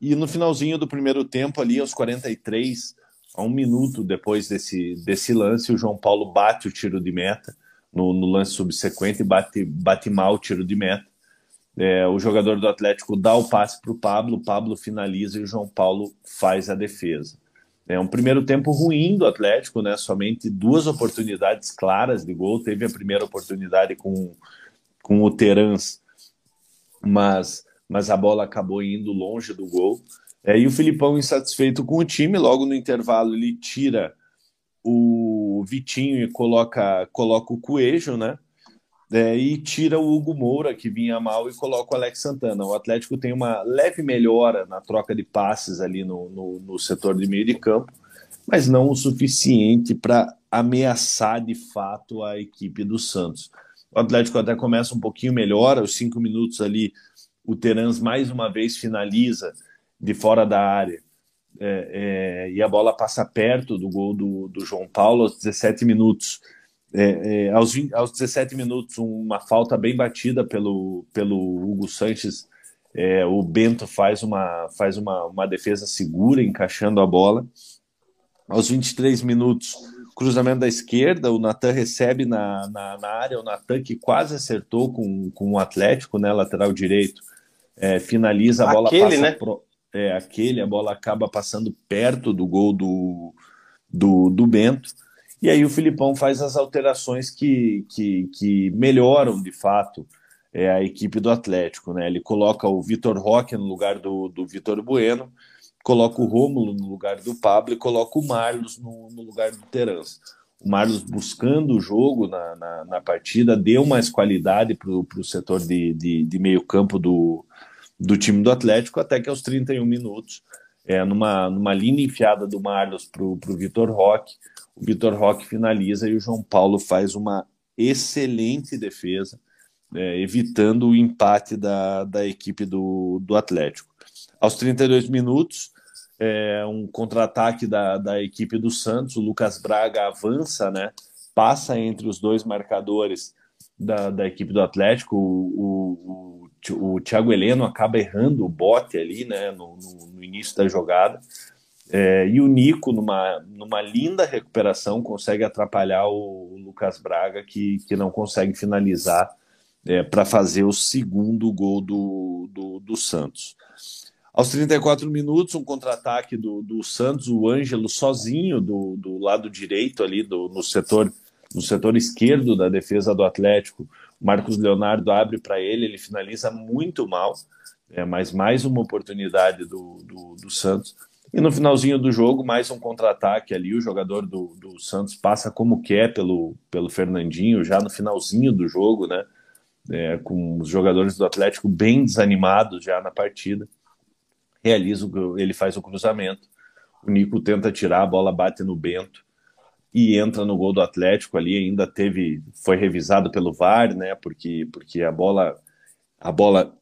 E no finalzinho do primeiro tempo, ali aos 43, a um minuto depois desse, desse lance, o João Paulo bate o tiro de meta no, no lance subsequente, bate, bate mal o tiro de meta é, o jogador do Atlético dá o passe para o Pablo, o Pablo finaliza e o João Paulo faz a defesa. É um primeiro tempo ruim do Atlético, né? Somente duas oportunidades claras de gol. Teve a primeira oportunidade com, com o Terans, mas, mas a bola acabou indo longe do gol. É, e o Filipão, insatisfeito com o time, logo no intervalo ele tira o Vitinho e coloca, coloca o Coelho, né? É, e tira o Hugo Moura, que vinha mal, e coloca o Alex Santana. O Atlético tem uma leve melhora na troca de passes ali no, no, no setor de meio de campo, mas não o suficiente para ameaçar de fato a equipe do Santos. O Atlético até começa um pouquinho melhor, aos cinco minutos ali, o Terans mais uma vez finaliza de fora da área. É, é, e a bola passa perto do gol do, do João Paulo aos 17 minutos é, é, aos, 20, aos 17 minutos, uma falta bem batida pelo, pelo Hugo Sanches. É, o Bento faz, uma, faz uma, uma defesa segura, encaixando a bola. Aos 23 minutos, cruzamento da esquerda, o Natan recebe na, na, na, área, o Natan que quase acertou com, com o Atlético, né, lateral direito, é, finaliza a bola aquele, passa né? Pro, é, aquele, a bola acaba passando perto do gol do, do, do Bento. E aí o Filipão faz as alterações que, que, que melhoram de fato é, a equipe do Atlético. Né? Ele coloca o Vitor Roque no lugar do, do Vitor Bueno, coloca o Rômulo no lugar do Pablo e coloca o Marlos no, no lugar do Terans. O Marlos buscando o jogo na, na, na partida, deu mais qualidade para o setor de, de, de meio campo do, do time do Atlético, até que aos 31 minutos, é, numa, numa linha enfiada do Marlos para o Vitor Roque, o Vitor Roque finaliza e o João Paulo faz uma excelente defesa, é, evitando o empate da, da equipe do, do Atlético. Aos 32 minutos, é, um contra-ataque da, da equipe do Santos, o Lucas Braga avança, né, passa entre os dois marcadores da, da equipe do Atlético, o, o, o Thiago Heleno acaba errando o bote ali, né, no, no, no início da jogada, é, e o Nico, numa, numa linda recuperação, consegue atrapalhar o, o Lucas Braga, que, que não consegue finalizar é, para fazer o segundo gol do, do, do, Santos. Aos 34 minutos, um contra-ataque do, do Santos, o Ângelo sozinho do, do lado direito ali, do, no, setor, no setor esquerdo da defesa do Atlético. Marcos Leonardo abre para ele, ele finaliza muito mal, é, mas mais uma oportunidade do, do, do Santos e no finalzinho do jogo, mais um contra-ataque ali. O jogador do, do Santos passa como quer pelo, pelo Fernandinho, já no finalzinho do jogo, né? É, com os jogadores do Atlético bem desanimados já na partida. Realiza o, ele faz o cruzamento. O Nico tenta tirar, a bola bate no Bento e entra no gol do Atlético ali. Ainda teve, foi revisado pelo VAR, né? Porque, porque a bola, a bola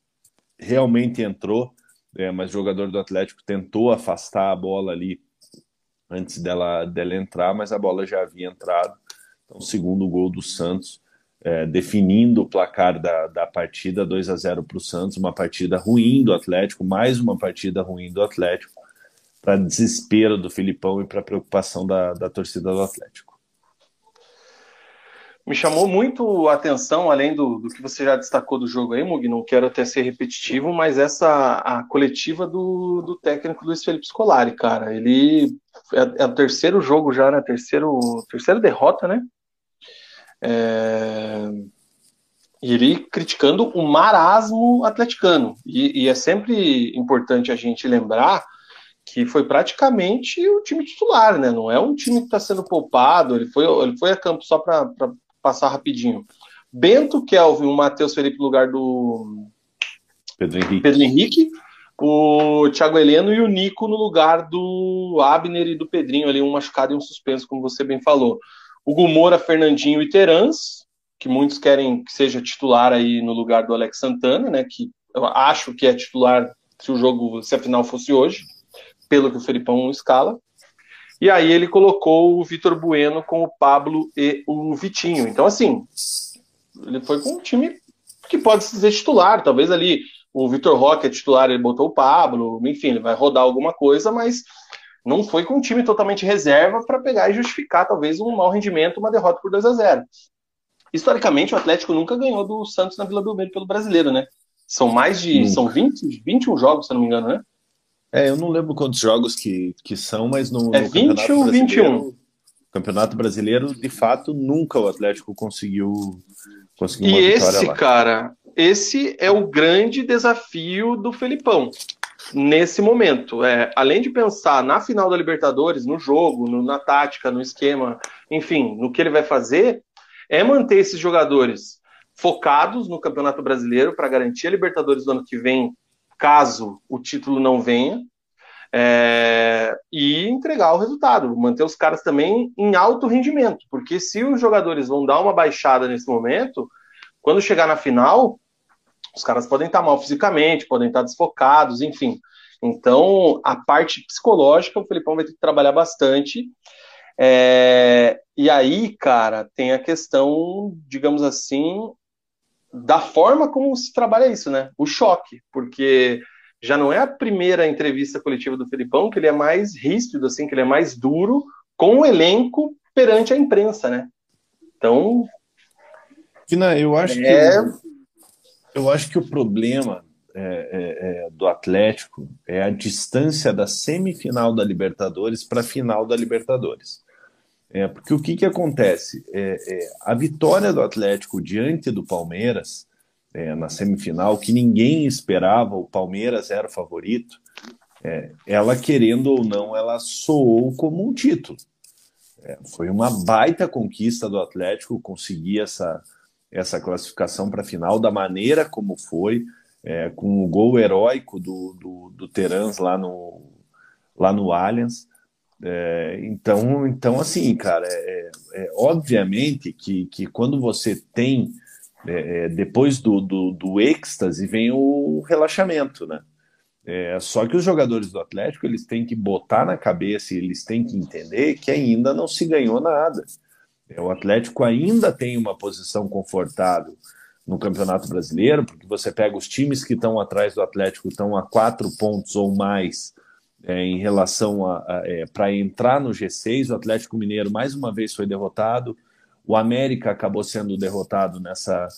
realmente entrou é, mas o jogador do Atlético tentou afastar a bola ali antes dela, dela entrar, mas a bola já havia entrado. Então, segundo gol do Santos, é, definindo o placar da, da partida, 2 a 0 para o Santos, uma partida ruim do Atlético, mais uma partida ruim do Atlético, para desespero do Filipão e para preocupação da, da torcida do Atlético me chamou muito a atenção, além do, do que você já destacou do jogo aí, Mug, não quero até ser repetitivo, mas essa a coletiva do, do técnico Luiz Felipe Scolari, cara. Ele é, é o terceiro jogo já, né? Terceiro, terceira derrota, né? É, e ele criticando o marasmo atleticano. E, e é sempre importante a gente lembrar que foi praticamente o time titular, né? Não é um time que está sendo poupado. Ele foi, ele foi a campo só para passar rapidinho. Bento, Kelvin, o Matheus Felipe no lugar do Pedro Henrique. Pedro Henrique, o Thiago Heleno e o Nico no lugar do Abner e do Pedrinho, ali um machucado e um suspenso, como você bem falou. O Gumora, Fernandinho e Terans, que muitos querem que seja titular aí no lugar do Alex Santana, né? Que eu acho que é titular se o jogo, se a final fosse hoje, pelo que o Felipão escala. E aí ele colocou o Vitor Bueno com o Pablo e o Vitinho. Então, assim, ele foi com um time que pode ser titular. Talvez ali o Vitor Roque é titular, ele botou o Pablo, enfim, ele vai rodar alguma coisa, mas não foi com um time totalmente reserva para pegar e justificar talvez um mau rendimento, uma derrota por 2 a 0 Historicamente, o Atlético nunca ganhou do Santos na Vila Belmiro pelo brasileiro, né? São mais de. Nunca. São 20, 21 jogos, se não me engano, né? É, eu não lembro quantos jogos que, que são, mas no, é no 20 ou 21? Campeonato Brasileiro, de fato, nunca o Atlético conseguiu, conseguiu uma e vitória esse, lá. cara, esse é o grande desafio do Felipão nesse momento. É, além de pensar na final da Libertadores, no jogo, no, na tática, no esquema, enfim, no que ele vai fazer, é manter esses jogadores focados no Campeonato Brasileiro para garantir a Libertadores do ano que vem caso o título não venha, é, e entregar o resultado, manter os caras também em alto rendimento, porque se os jogadores vão dar uma baixada nesse momento, quando chegar na final, os caras podem estar mal fisicamente, podem estar desfocados, enfim. Então, a parte psicológica, o Felipão vai ter que trabalhar bastante. É, e aí, cara, tem a questão, digamos assim, da forma como se trabalha isso, né? O choque, porque já não é a primeira entrevista coletiva do Felipão, que ele é mais ríspido, assim, que ele é mais duro com o elenco perante a imprensa, né? Então. Fina, eu acho é... que. Eu acho que o problema é, é, é, do Atlético é a distância da semifinal da Libertadores para a final da Libertadores. É, porque o que, que acontece? É, é, a vitória do Atlético diante do Palmeiras é, na semifinal, que ninguém esperava, o Palmeiras era o favorito, é, ela querendo ou não, ela soou como um título. É, foi uma baita conquista do Atlético conseguir essa, essa classificação para a final da maneira como foi, é, com o gol heróico do, do, do Terans lá no, lá no Allianz. É, então, então, assim, cara, é, é, obviamente que, que quando você tem, é, é, depois do, do, do êxtase, vem o relaxamento, né? É, só que os jogadores do Atlético eles têm que botar na cabeça e eles têm que entender que ainda não se ganhou nada. É, o Atlético ainda tem uma posição confortável no Campeonato Brasileiro, porque você pega os times que estão atrás do Atlético, estão a quatro pontos ou mais é, em relação a, a é, para entrar no G6. O Atlético Mineiro mais uma vez foi derrotado. O América acabou sendo derrotado nessa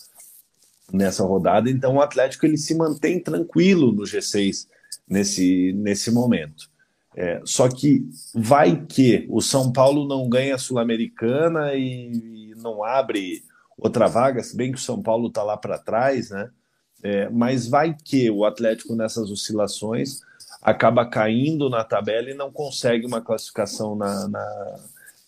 nessa rodada. Então o Atlético ele se mantém tranquilo no G6 nesse nesse momento. É, só que vai que o São Paulo não ganha a Sul-Americana e, e, não abre outra vaga, se bem que o São Paulo está lá para trás, né? É, mas vai que o Atlético nessas oscilações acaba caindo na tabela e não consegue uma classificação na, na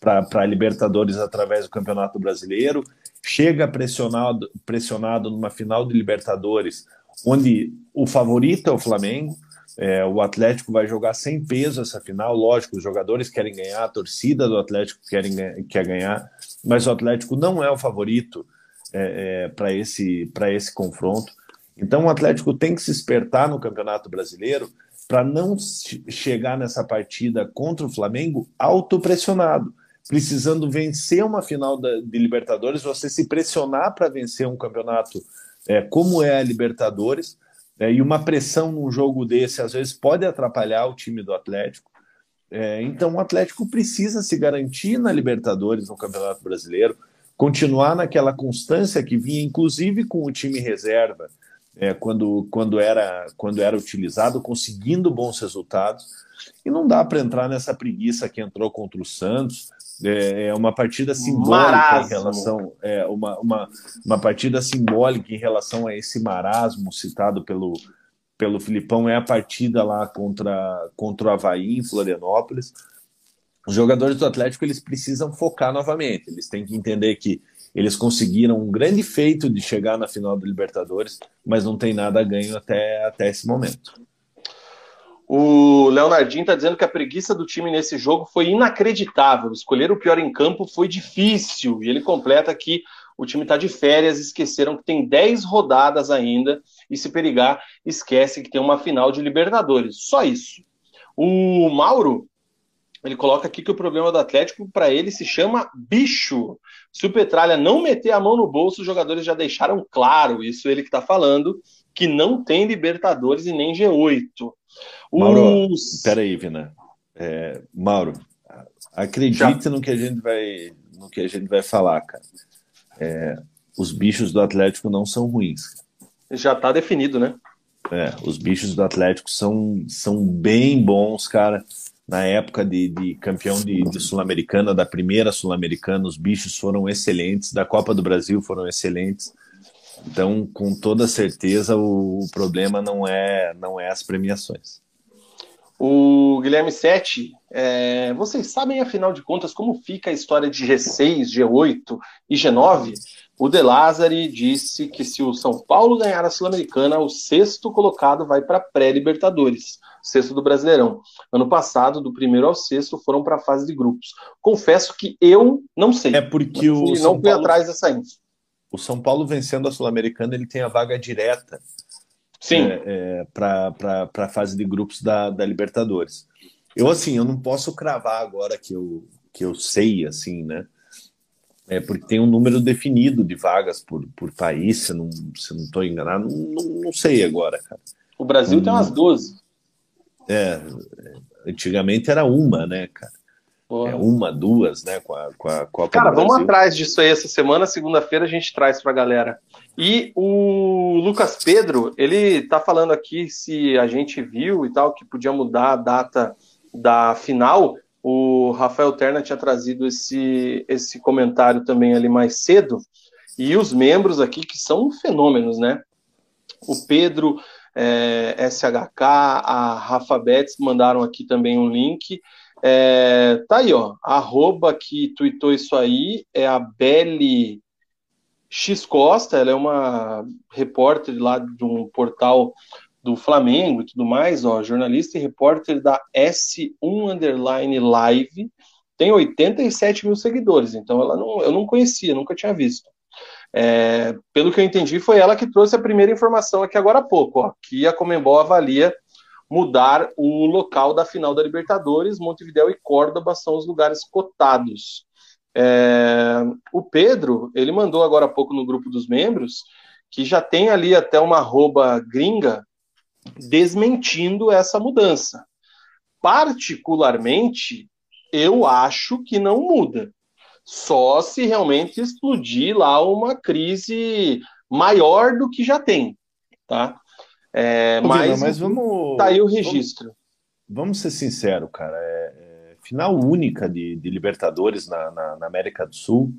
para Libertadores através do Campeonato Brasileiro, chega pressionado, pressionado numa final de Libertadores, onde o favorito é o Flamengo, é, o Atlético vai jogar sem peso essa final, lógico, os jogadores querem ganhar, a torcida do Atlético querem, quer ganhar, mas o Atlético não é o favorito é, é, para esse, esse confronto. Então o Atlético tem que se espertar no Campeonato Brasileiro para não chegar nessa partida contra o Flamengo autopressionado, precisando vencer uma final da, de Libertadores, você se pressionar para vencer um campeonato é, como é a Libertadores, é, e uma pressão num jogo desse às vezes pode atrapalhar o time do Atlético. É, então o Atlético precisa se garantir na Libertadores, no Campeonato Brasileiro, continuar naquela constância que vinha, inclusive com o time reserva, é, quando, quando, era, quando era utilizado, conseguindo bons resultados. E não dá para entrar nessa preguiça que entrou contra o Santos. É, é uma partida simbólica marasmo. em relação. É uma, uma, uma partida simbólica em relação a esse marasmo citado pelo, pelo Filipão. É a partida lá contra, contra o Havaí, em Florianópolis. Os jogadores do Atlético eles precisam focar novamente. Eles têm que entender que eles conseguiram um grande feito de chegar na final do Libertadores, mas não tem nada ganho até, até esse momento. O Leonardinho está dizendo que a preguiça do time nesse jogo foi inacreditável. Escolher o pior em campo foi difícil. E ele completa que o time está de férias, esqueceram que tem 10 rodadas ainda. E se perigar, esquece que tem uma final de Libertadores. Só isso. O Mauro ele coloca aqui que o problema do Atlético, para ele, se chama bicho. Se o Petralha não meter a mão no bolso, os jogadores já deixaram claro, isso ele que está falando, que não tem Libertadores e nem G8. Mauro, os... peraí, Vina. É, Mauro, acredite já. no que a gente vai no que a gente vai falar, cara. É, os bichos do Atlético não são ruins. Já está definido, né? É, os bichos do Atlético são, são bem bons, cara na época de, de campeão de, de Sul-Americana, da primeira Sul-Americana, os bichos foram excelentes, da Copa do Brasil foram excelentes. Então, com toda certeza, o, o problema não é, não é as premiações. O Guilherme Sete, é, vocês sabem, afinal de contas, como fica a história de G6, G8 e G9? O De Lázari disse que se o São Paulo ganhar a Sul-Americana, o sexto colocado vai para pré-Libertadores sexto do Brasileirão. Ano passado, do primeiro ao sexto, foram para a fase de grupos. Confesso que eu não sei. É porque o não São fui Paulo, atrás dessa info. O São Paulo vencendo a Sul-Americana, ele tem a vaga direta Sim. É, é, para a fase de grupos da, da Libertadores. Eu, assim, eu não posso cravar agora que eu, que eu sei, assim, né? É porque tem um número definido de vagas por, por país, se não estou se não enganado, não, não, sei agora, cara. O Brasil tem umas 12. É, antigamente era uma, né, cara? É uma, duas, né, com a, com a Copa Cara, vamos atrás disso aí essa semana, segunda-feira a gente traz pra galera. E o Lucas Pedro, ele tá falando aqui se a gente viu e tal, que podia mudar a data da final. O Rafael Terna tinha trazido esse, esse comentário também ali mais cedo. E os membros aqui, que são fenômenos, né? O Pedro é, SHK, a Rafa Betts mandaram aqui também um link. É, tá aí, ó. Arroba que tweetou isso aí é a Belle. X Costa, ela é uma repórter lá de um portal do Flamengo e tudo mais, ó, jornalista e repórter da S1 Underline Live, tem 87 mil seguidores, então ela não, eu não conhecia, nunca tinha visto. É, pelo que eu entendi, foi ela que trouxe a primeira informação aqui agora há pouco, ó, que a Comembol avalia mudar o local da final da Libertadores, Montevideo e Córdoba são os lugares cotados. É, o Pedro, ele mandou agora há pouco no grupo dos membros que já tem ali até uma arroba gringa desmentindo essa mudança. Particularmente, eu acho que não muda. Só se realmente explodir lá uma crise maior do que já tem, tá? É, mas, mas vamos. Tá aí o registro. Vamos, vamos ser sinceros, cara. É, é, final única de, de Libertadores na, na, na, América do Sul,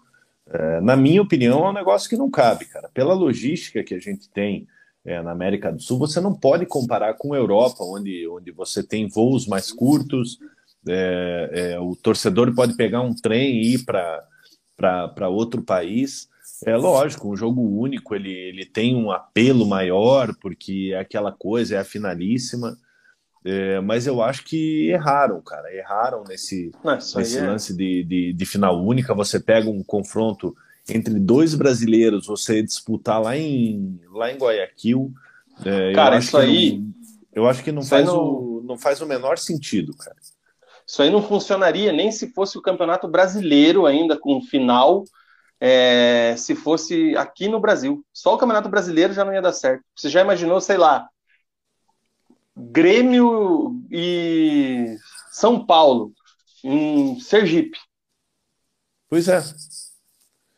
é, na minha opinião, é um negócio que não cabe, cara. Pela logística que a gente tem é, na América do Sul, você não pode comparar com a Europa, onde, onde você tem voos mais curtos, é, é, o torcedor pode pegar um trem e ir para outro país. É lógico, um jogo único ele, ele tem um apelo maior, porque é aquela coisa, é a finalíssima. É, mas eu acho que erraram, cara. Erraram nesse, nesse é... lance de, de, de, final única. Você pega um confronto entre dois brasileiros, você disputar lá em, lá em Guayaquil. É, cara, isso aí. Não, eu acho que não faz, não... O, não faz o menor sentido, cara. Isso aí não funcionaria nem se fosse o Campeonato Brasileiro ainda com final, é, se fosse aqui no Brasil. Só o Campeonato Brasileiro já não ia dar certo. Você já imaginou, sei lá, Grêmio e São Paulo em Sergipe? Pois é.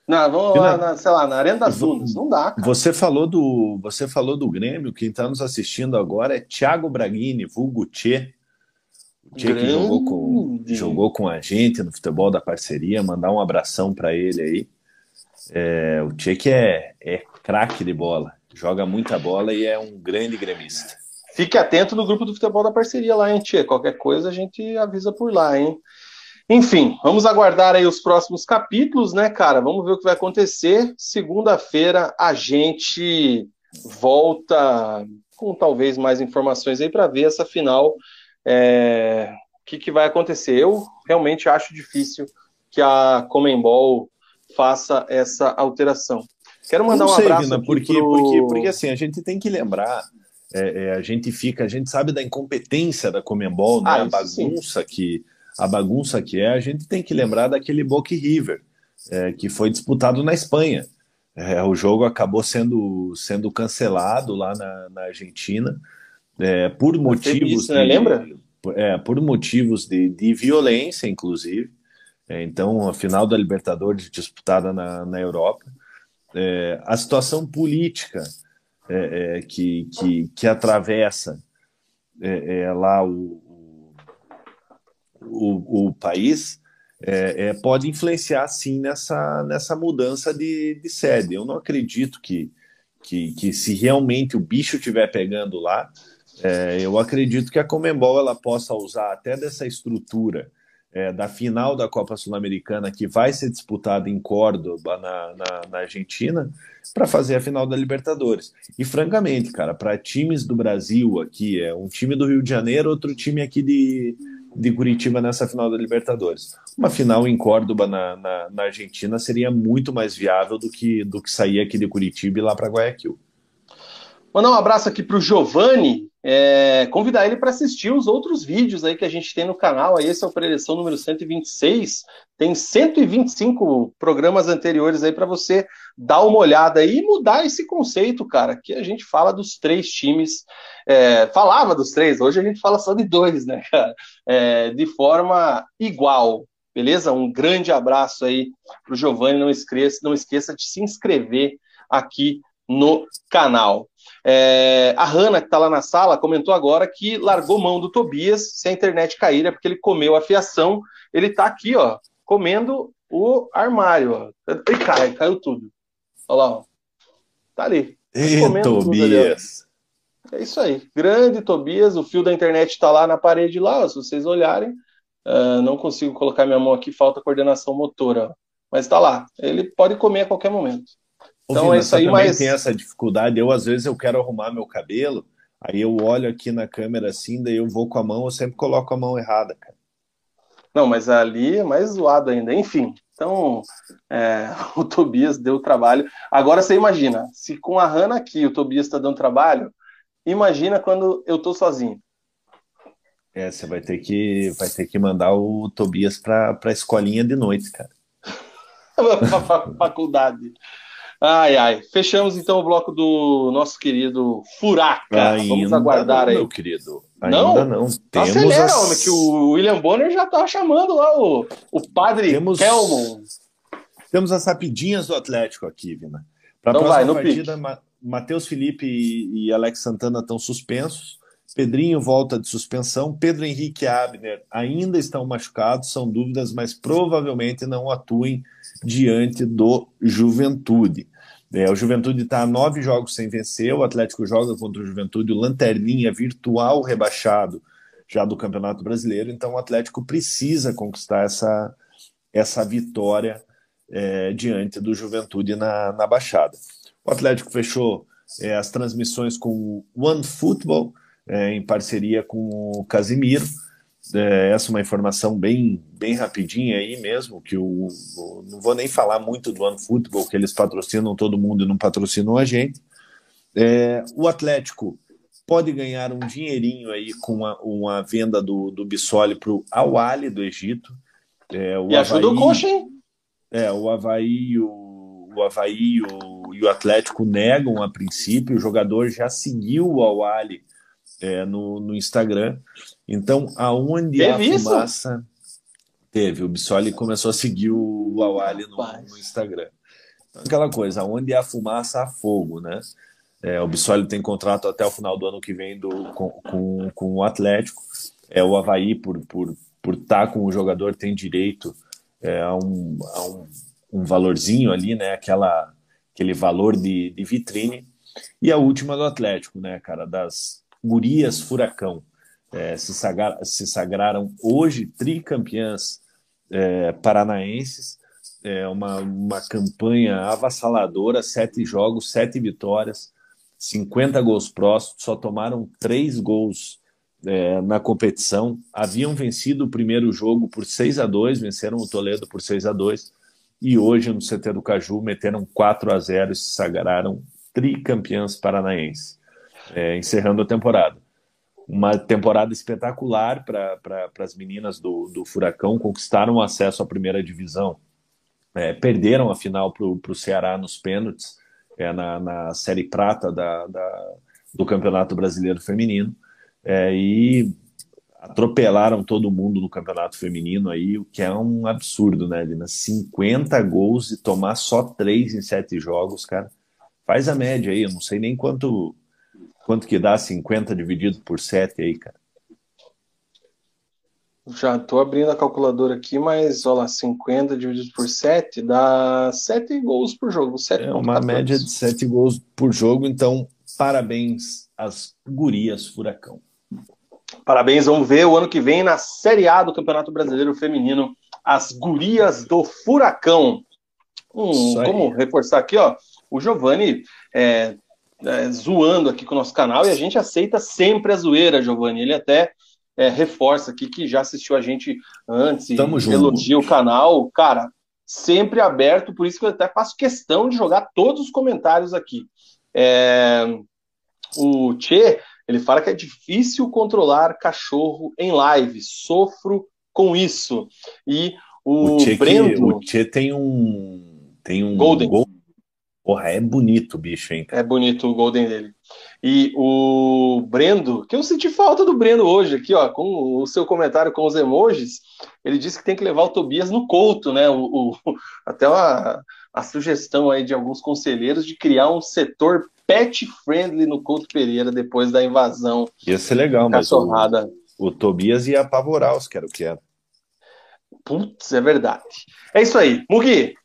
Não, vamos lá, na, sei lá, na Arena das Dunas. Não dá. Cara. Você falou do, você falou do Grêmio. Quem está nos assistindo agora é Thiago Braghini, vulgo Tchê. Que jogou com, jogou com a gente no futebol da parceria. Mandar um abração para ele aí. É, o que é, é craque de bola. Joga muita bola e é um grande gremista. Fique atento no grupo do futebol da parceria lá, hein, Tchê? Qualquer coisa a gente avisa por lá, hein? Enfim, vamos aguardar aí os próximos capítulos, né, cara? Vamos ver o que vai acontecer. Segunda-feira a gente volta com talvez mais informações aí para ver essa final. É... O que, que vai acontecer? Eu realmente acho difícil que a Comembol faça essa alteração. Quero mandar um abraço Vina, porque, pro... porque, porque assim, a gente tem que lembrar, é, é, a gente fica, a gente sabe da incompetência da Comembol, né? Ah, a bagunça sim. que a bagunça que é, a gente tem que lembrar daquele Boca River, é, que foi disputado na Espanha. É, o jogo acabou sendo, sendo cancelado lá na, na Argentina é, por motivos. Isso, né? de, Lembra? É, por motivos de, de violência, inclusive. É, então, a final da Libertadores disputada na, na Europa. É, a situação política é, que, que, que atravessa lá o, o, o país é, é, pode influenciar sim nessa, nessa mudança de, de sede. Eu não acredito que, que, que se realmente o bicho estiver pegando lá, é, eu acredito que a Comembol ela possa usar até dessa estrutura é, da final da Copa Sul-Americana que vai ser disputada em Córdoba, na, na, na Argentina, para fazer a final da Libertadores. E francamente, cara, para times do Brasil aqui, é um time do Rio de Janeiro, outro time aqui de, de Curitiba nessa final da Libertadores. Uma final em Córdoba, na, na, na, Argentina, seria muito mais viável do que, do que sair aqui de Curitiba e lá para Guayaquil. Mandar um abraço aqui para o Giovanni, é, convidar ele para assistir os outros vídeos aí que a gente tem no canal. Esse é o preleção número 126. Tem 125 programas anteriores aí para você dar uma olhada aí e mudar esse conceito, cara. Que a gente fala dos três times. É, falava dos três, hoje a gente fala só de dois, né, cara? É, de forma igual. Beleza? Um grande abraço aí para o Giovanni. Não esqueça, não esqueça de se inscrever aqui no canal. É, a Hanna, que está lá na sala, comentou agora que largou mão do Tobias se a internet cair, é porque ele comeu a fiação. Ele está aqui, ó, comendo o armário. Ó. E cai, caiu tudo. Olha lá, ó. Tá ali. E Tobias. Ali, é isso aí. Grande Tobias. O fio da internet está lá na parede, lá, ó, se vocês olharem. Uh, não consigo colocar minha mão aqui, falta coordenação motora. Ó. Mas está lá. Ele pode comer a qualquer momento. Então Ô, é isso aí, mas... tem essa dificuldade. Eu, às vezes, eu quero arrumar meu cabelo, aí eu olho aqui na câmera assim, daí eu vou com a mão, eu sempre coloco a mão errada, cara. Não, mas ali é mais zoado ainda. Enfim, então é, *laughs* o Tobias deu trabalho. Agora você imagina, se com a Hanna aqui o Tobias está dando trabalho, imagina quando eu tô sozinho. É, você vai ter que, vai ter que mandar o Tobias para a escolinha de noite, cara. *laughs* faculdade. Ai, ai. Fechamos então o bloco do nosso querido Furaca. Ainda Vamos aguardar não, aí. Meu querido. Ainda não. não. Temos Acelera, as... homem, que o William Bonner já tá chamando lá o, o padre Temos... Kelmon. Temos as rapidinhas do Atlético aqui, Vina. Para a então próxima vai, partida, pique. Matheus Felipe e, e Alex Santana estão suspensos. Pedrinho volta de suspensão. Pedro Henrique e Abner ainda estão machucados, são dúvidas, mas provavelmente não atuem diante do Juventude. É, o Juventude está a nove jogos sem vencer. O Atlético joga contra o Juventude, o Lanterninha virtual rebaixado já do Campeonato Brasileiro. Então o Atlético precisa conquistar essa, essa vitória é, diante do Juventude na, na Baixada. O Atlético fechou é, as transmissões com o One Football, é, em parceria com o Casimiro. É, essa é uma informação bem, bem rapidinha aí mesmo, que o, o, não vou nem falar muito do One Football, que eles patrocinam todo mundo e não patrocinam a gente. É, o Atlético pode ganhar um dinheirinho aí com uma, uma venda do, do Bissoli para o Awali do Egito. É, o e ajuda o coxa, hein? É, o Havaí, o, o Havaí o, e o Atlético negam a princípio, o jogador já seguiu o Awali é, no, no Instagram. Então, aonde Teve a fumaça. Isso? Teve, o Bissoli começou a seguir o Awali no, no, Instagram. Então, aquela coisa, aonde há fumaça, há fogo, né? É, o Bissoli tem contrato até o final do ano que vem do, com, com, com o Atlético. É, o Havaí, por estar por, por tá com o jogador, tem direito é, a, um, a um, um valorzinho ali, né? Aquela, aquele valor de, de vitrine. E a última do Atlético, né, cara? Das, Gurias Furacão é, se, sagra, se, sagraram hoje tricampeãs é, paranaenses. É uma, uma campanha avassaladora, sete jogos, sete vitórias, 50 gols próximos, só tomaram três gols é, na competição. Haviam vencido o primeiro jogo por 6 a 2 venceram o Toledo por 6 a 2 e hoje no CT do Caju meteram 4 a 0 e se sagraram tricampeãs paranaenses é, encerrando a temporada. Uma temporada espetacular para pra, as meninas do, do Furacão, conquistaram acesso à primeira divisão, é, perderam a final para o Ceará nos pênaltis, é, na, na Série Prata da, da, do Campeonato Brasileiro Feminino, é, e atropelaram todo mundo no Campeonato Feminino aí, o que é um absurdo, né, Lina? 50 gols e tomar só 3 em 7 jogos, cara. Faz a média aí, eu não sei nem quanto Quanto que dá 50 dividido por 7 aí, cara? Já estou abrindo a calculadora aqui, mas olha lá, 50 dividido por 7 dá 7 gols por jogo. 7 é uma média de 7 gols por jogo, então parabéns às gurias Furacão. Parabéns, vamos ver o ano que vem na Série A do Campeonato Brasileiro Feminino, as gurias do Furacão. Hum, como reforçar aqui, ó, o Giovanni é, é, zoando aqui com o nosso canal e a gente aceita sempre a zoeira, Giovanni. Ele até é, reforça aqui que já assistiu a gente antes e Tamo elogia junto. o canal. Cara, sempre aberto, por isso que eu até faço questão de jogar todos os comentários aqui. É, o Tchê, ele fala que é difícil controlar cachorro em live, sofro com isso. E o, o Brendo... Que, o Tchê tem um... Tem um Golden. Golden Porra, é bonito o bicho, hein? É bonito o Golden dele. E o Brendo, que eu senti falta do Brendo hoje aqui, ó, com o seu comentário com os emojis, ele disse que tem que levar o Tobias no couto, né? O, o *laughs* até uma, a sugestão aí de alguns conselheiros de criar um setor pet friendly no Couto Pereira depois da invasão. Ia ser legal, mas o, o Tobias ia apavorar os quero quero. Putz, é verdade. É isso aí. Mugi,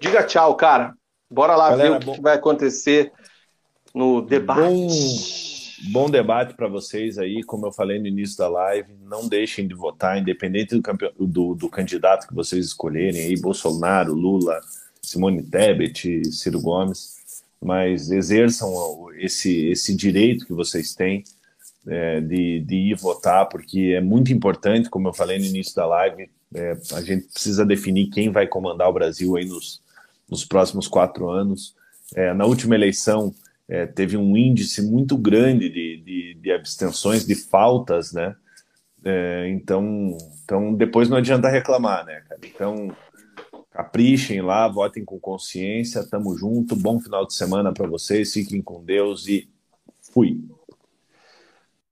diga tchau, cara. Bora lá Galera, ver o que, vai acontecer no debate. Bom, bom debate para vocês aí, como eu falei no início da live. Não deixem de votar, independente do, do, do candidato que vocês escolherem aí, Bolsonaro, Lula, Simone Tebet, Ciro Gomes, mas exerçam esse, esse direito que vocês têm é, de, de ir votar, porque é muito importante, como eu falei no início da live, é, a gente precisa definir quem vai comandar o Brasil aí nos, nos próximos quatro anos. É, na última eleição, é, teve um índice muito grande de, de, de abstenções, de faltas, né? É, então, então, depois não adianta reclamar, né, cara? Então, caprichem lá, votem com consciência, tamo junto, bom final de semana para vocês, fiquem com Deus e fui!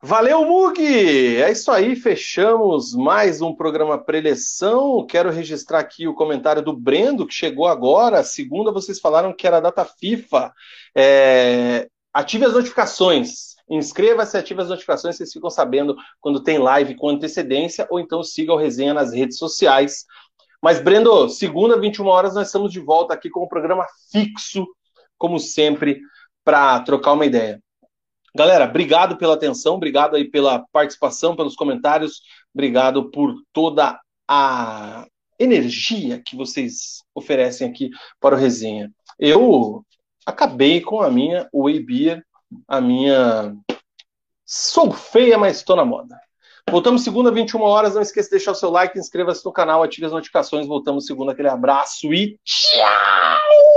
Valeu, Mug! É isso aí, fechamos mais um programa preleção. Quero registrar aqui o comentário do Brendo, que chegou agora. Segunda, vocês falaram que era a data FIFA. É... Ative as notificações. Inscreva-se, ative as notificações, vocês ficam sabendo quando tem live com antecedência, ou então siga o resenha nas redes sociais. Mas, Brendo, segunda, 21 horas, nós estamos de volta aqui com o programa fixo, como sempre, para trocar uma ideia. Galera, obrigado pela atenção, obrigado aí pela participação, pelos comentários, obrigado por toda a energia que vocês oferecem aqui para o resenha. Eu acabei com a minha Whey Beer, a minha Sou feia, mas estou na moda. Voltamos segunda, 21 horas. Não esqueça de deixar o seu like, inscreva-se no canal, ative as notificações. Voltamos segunda, aquele abraço e tchau!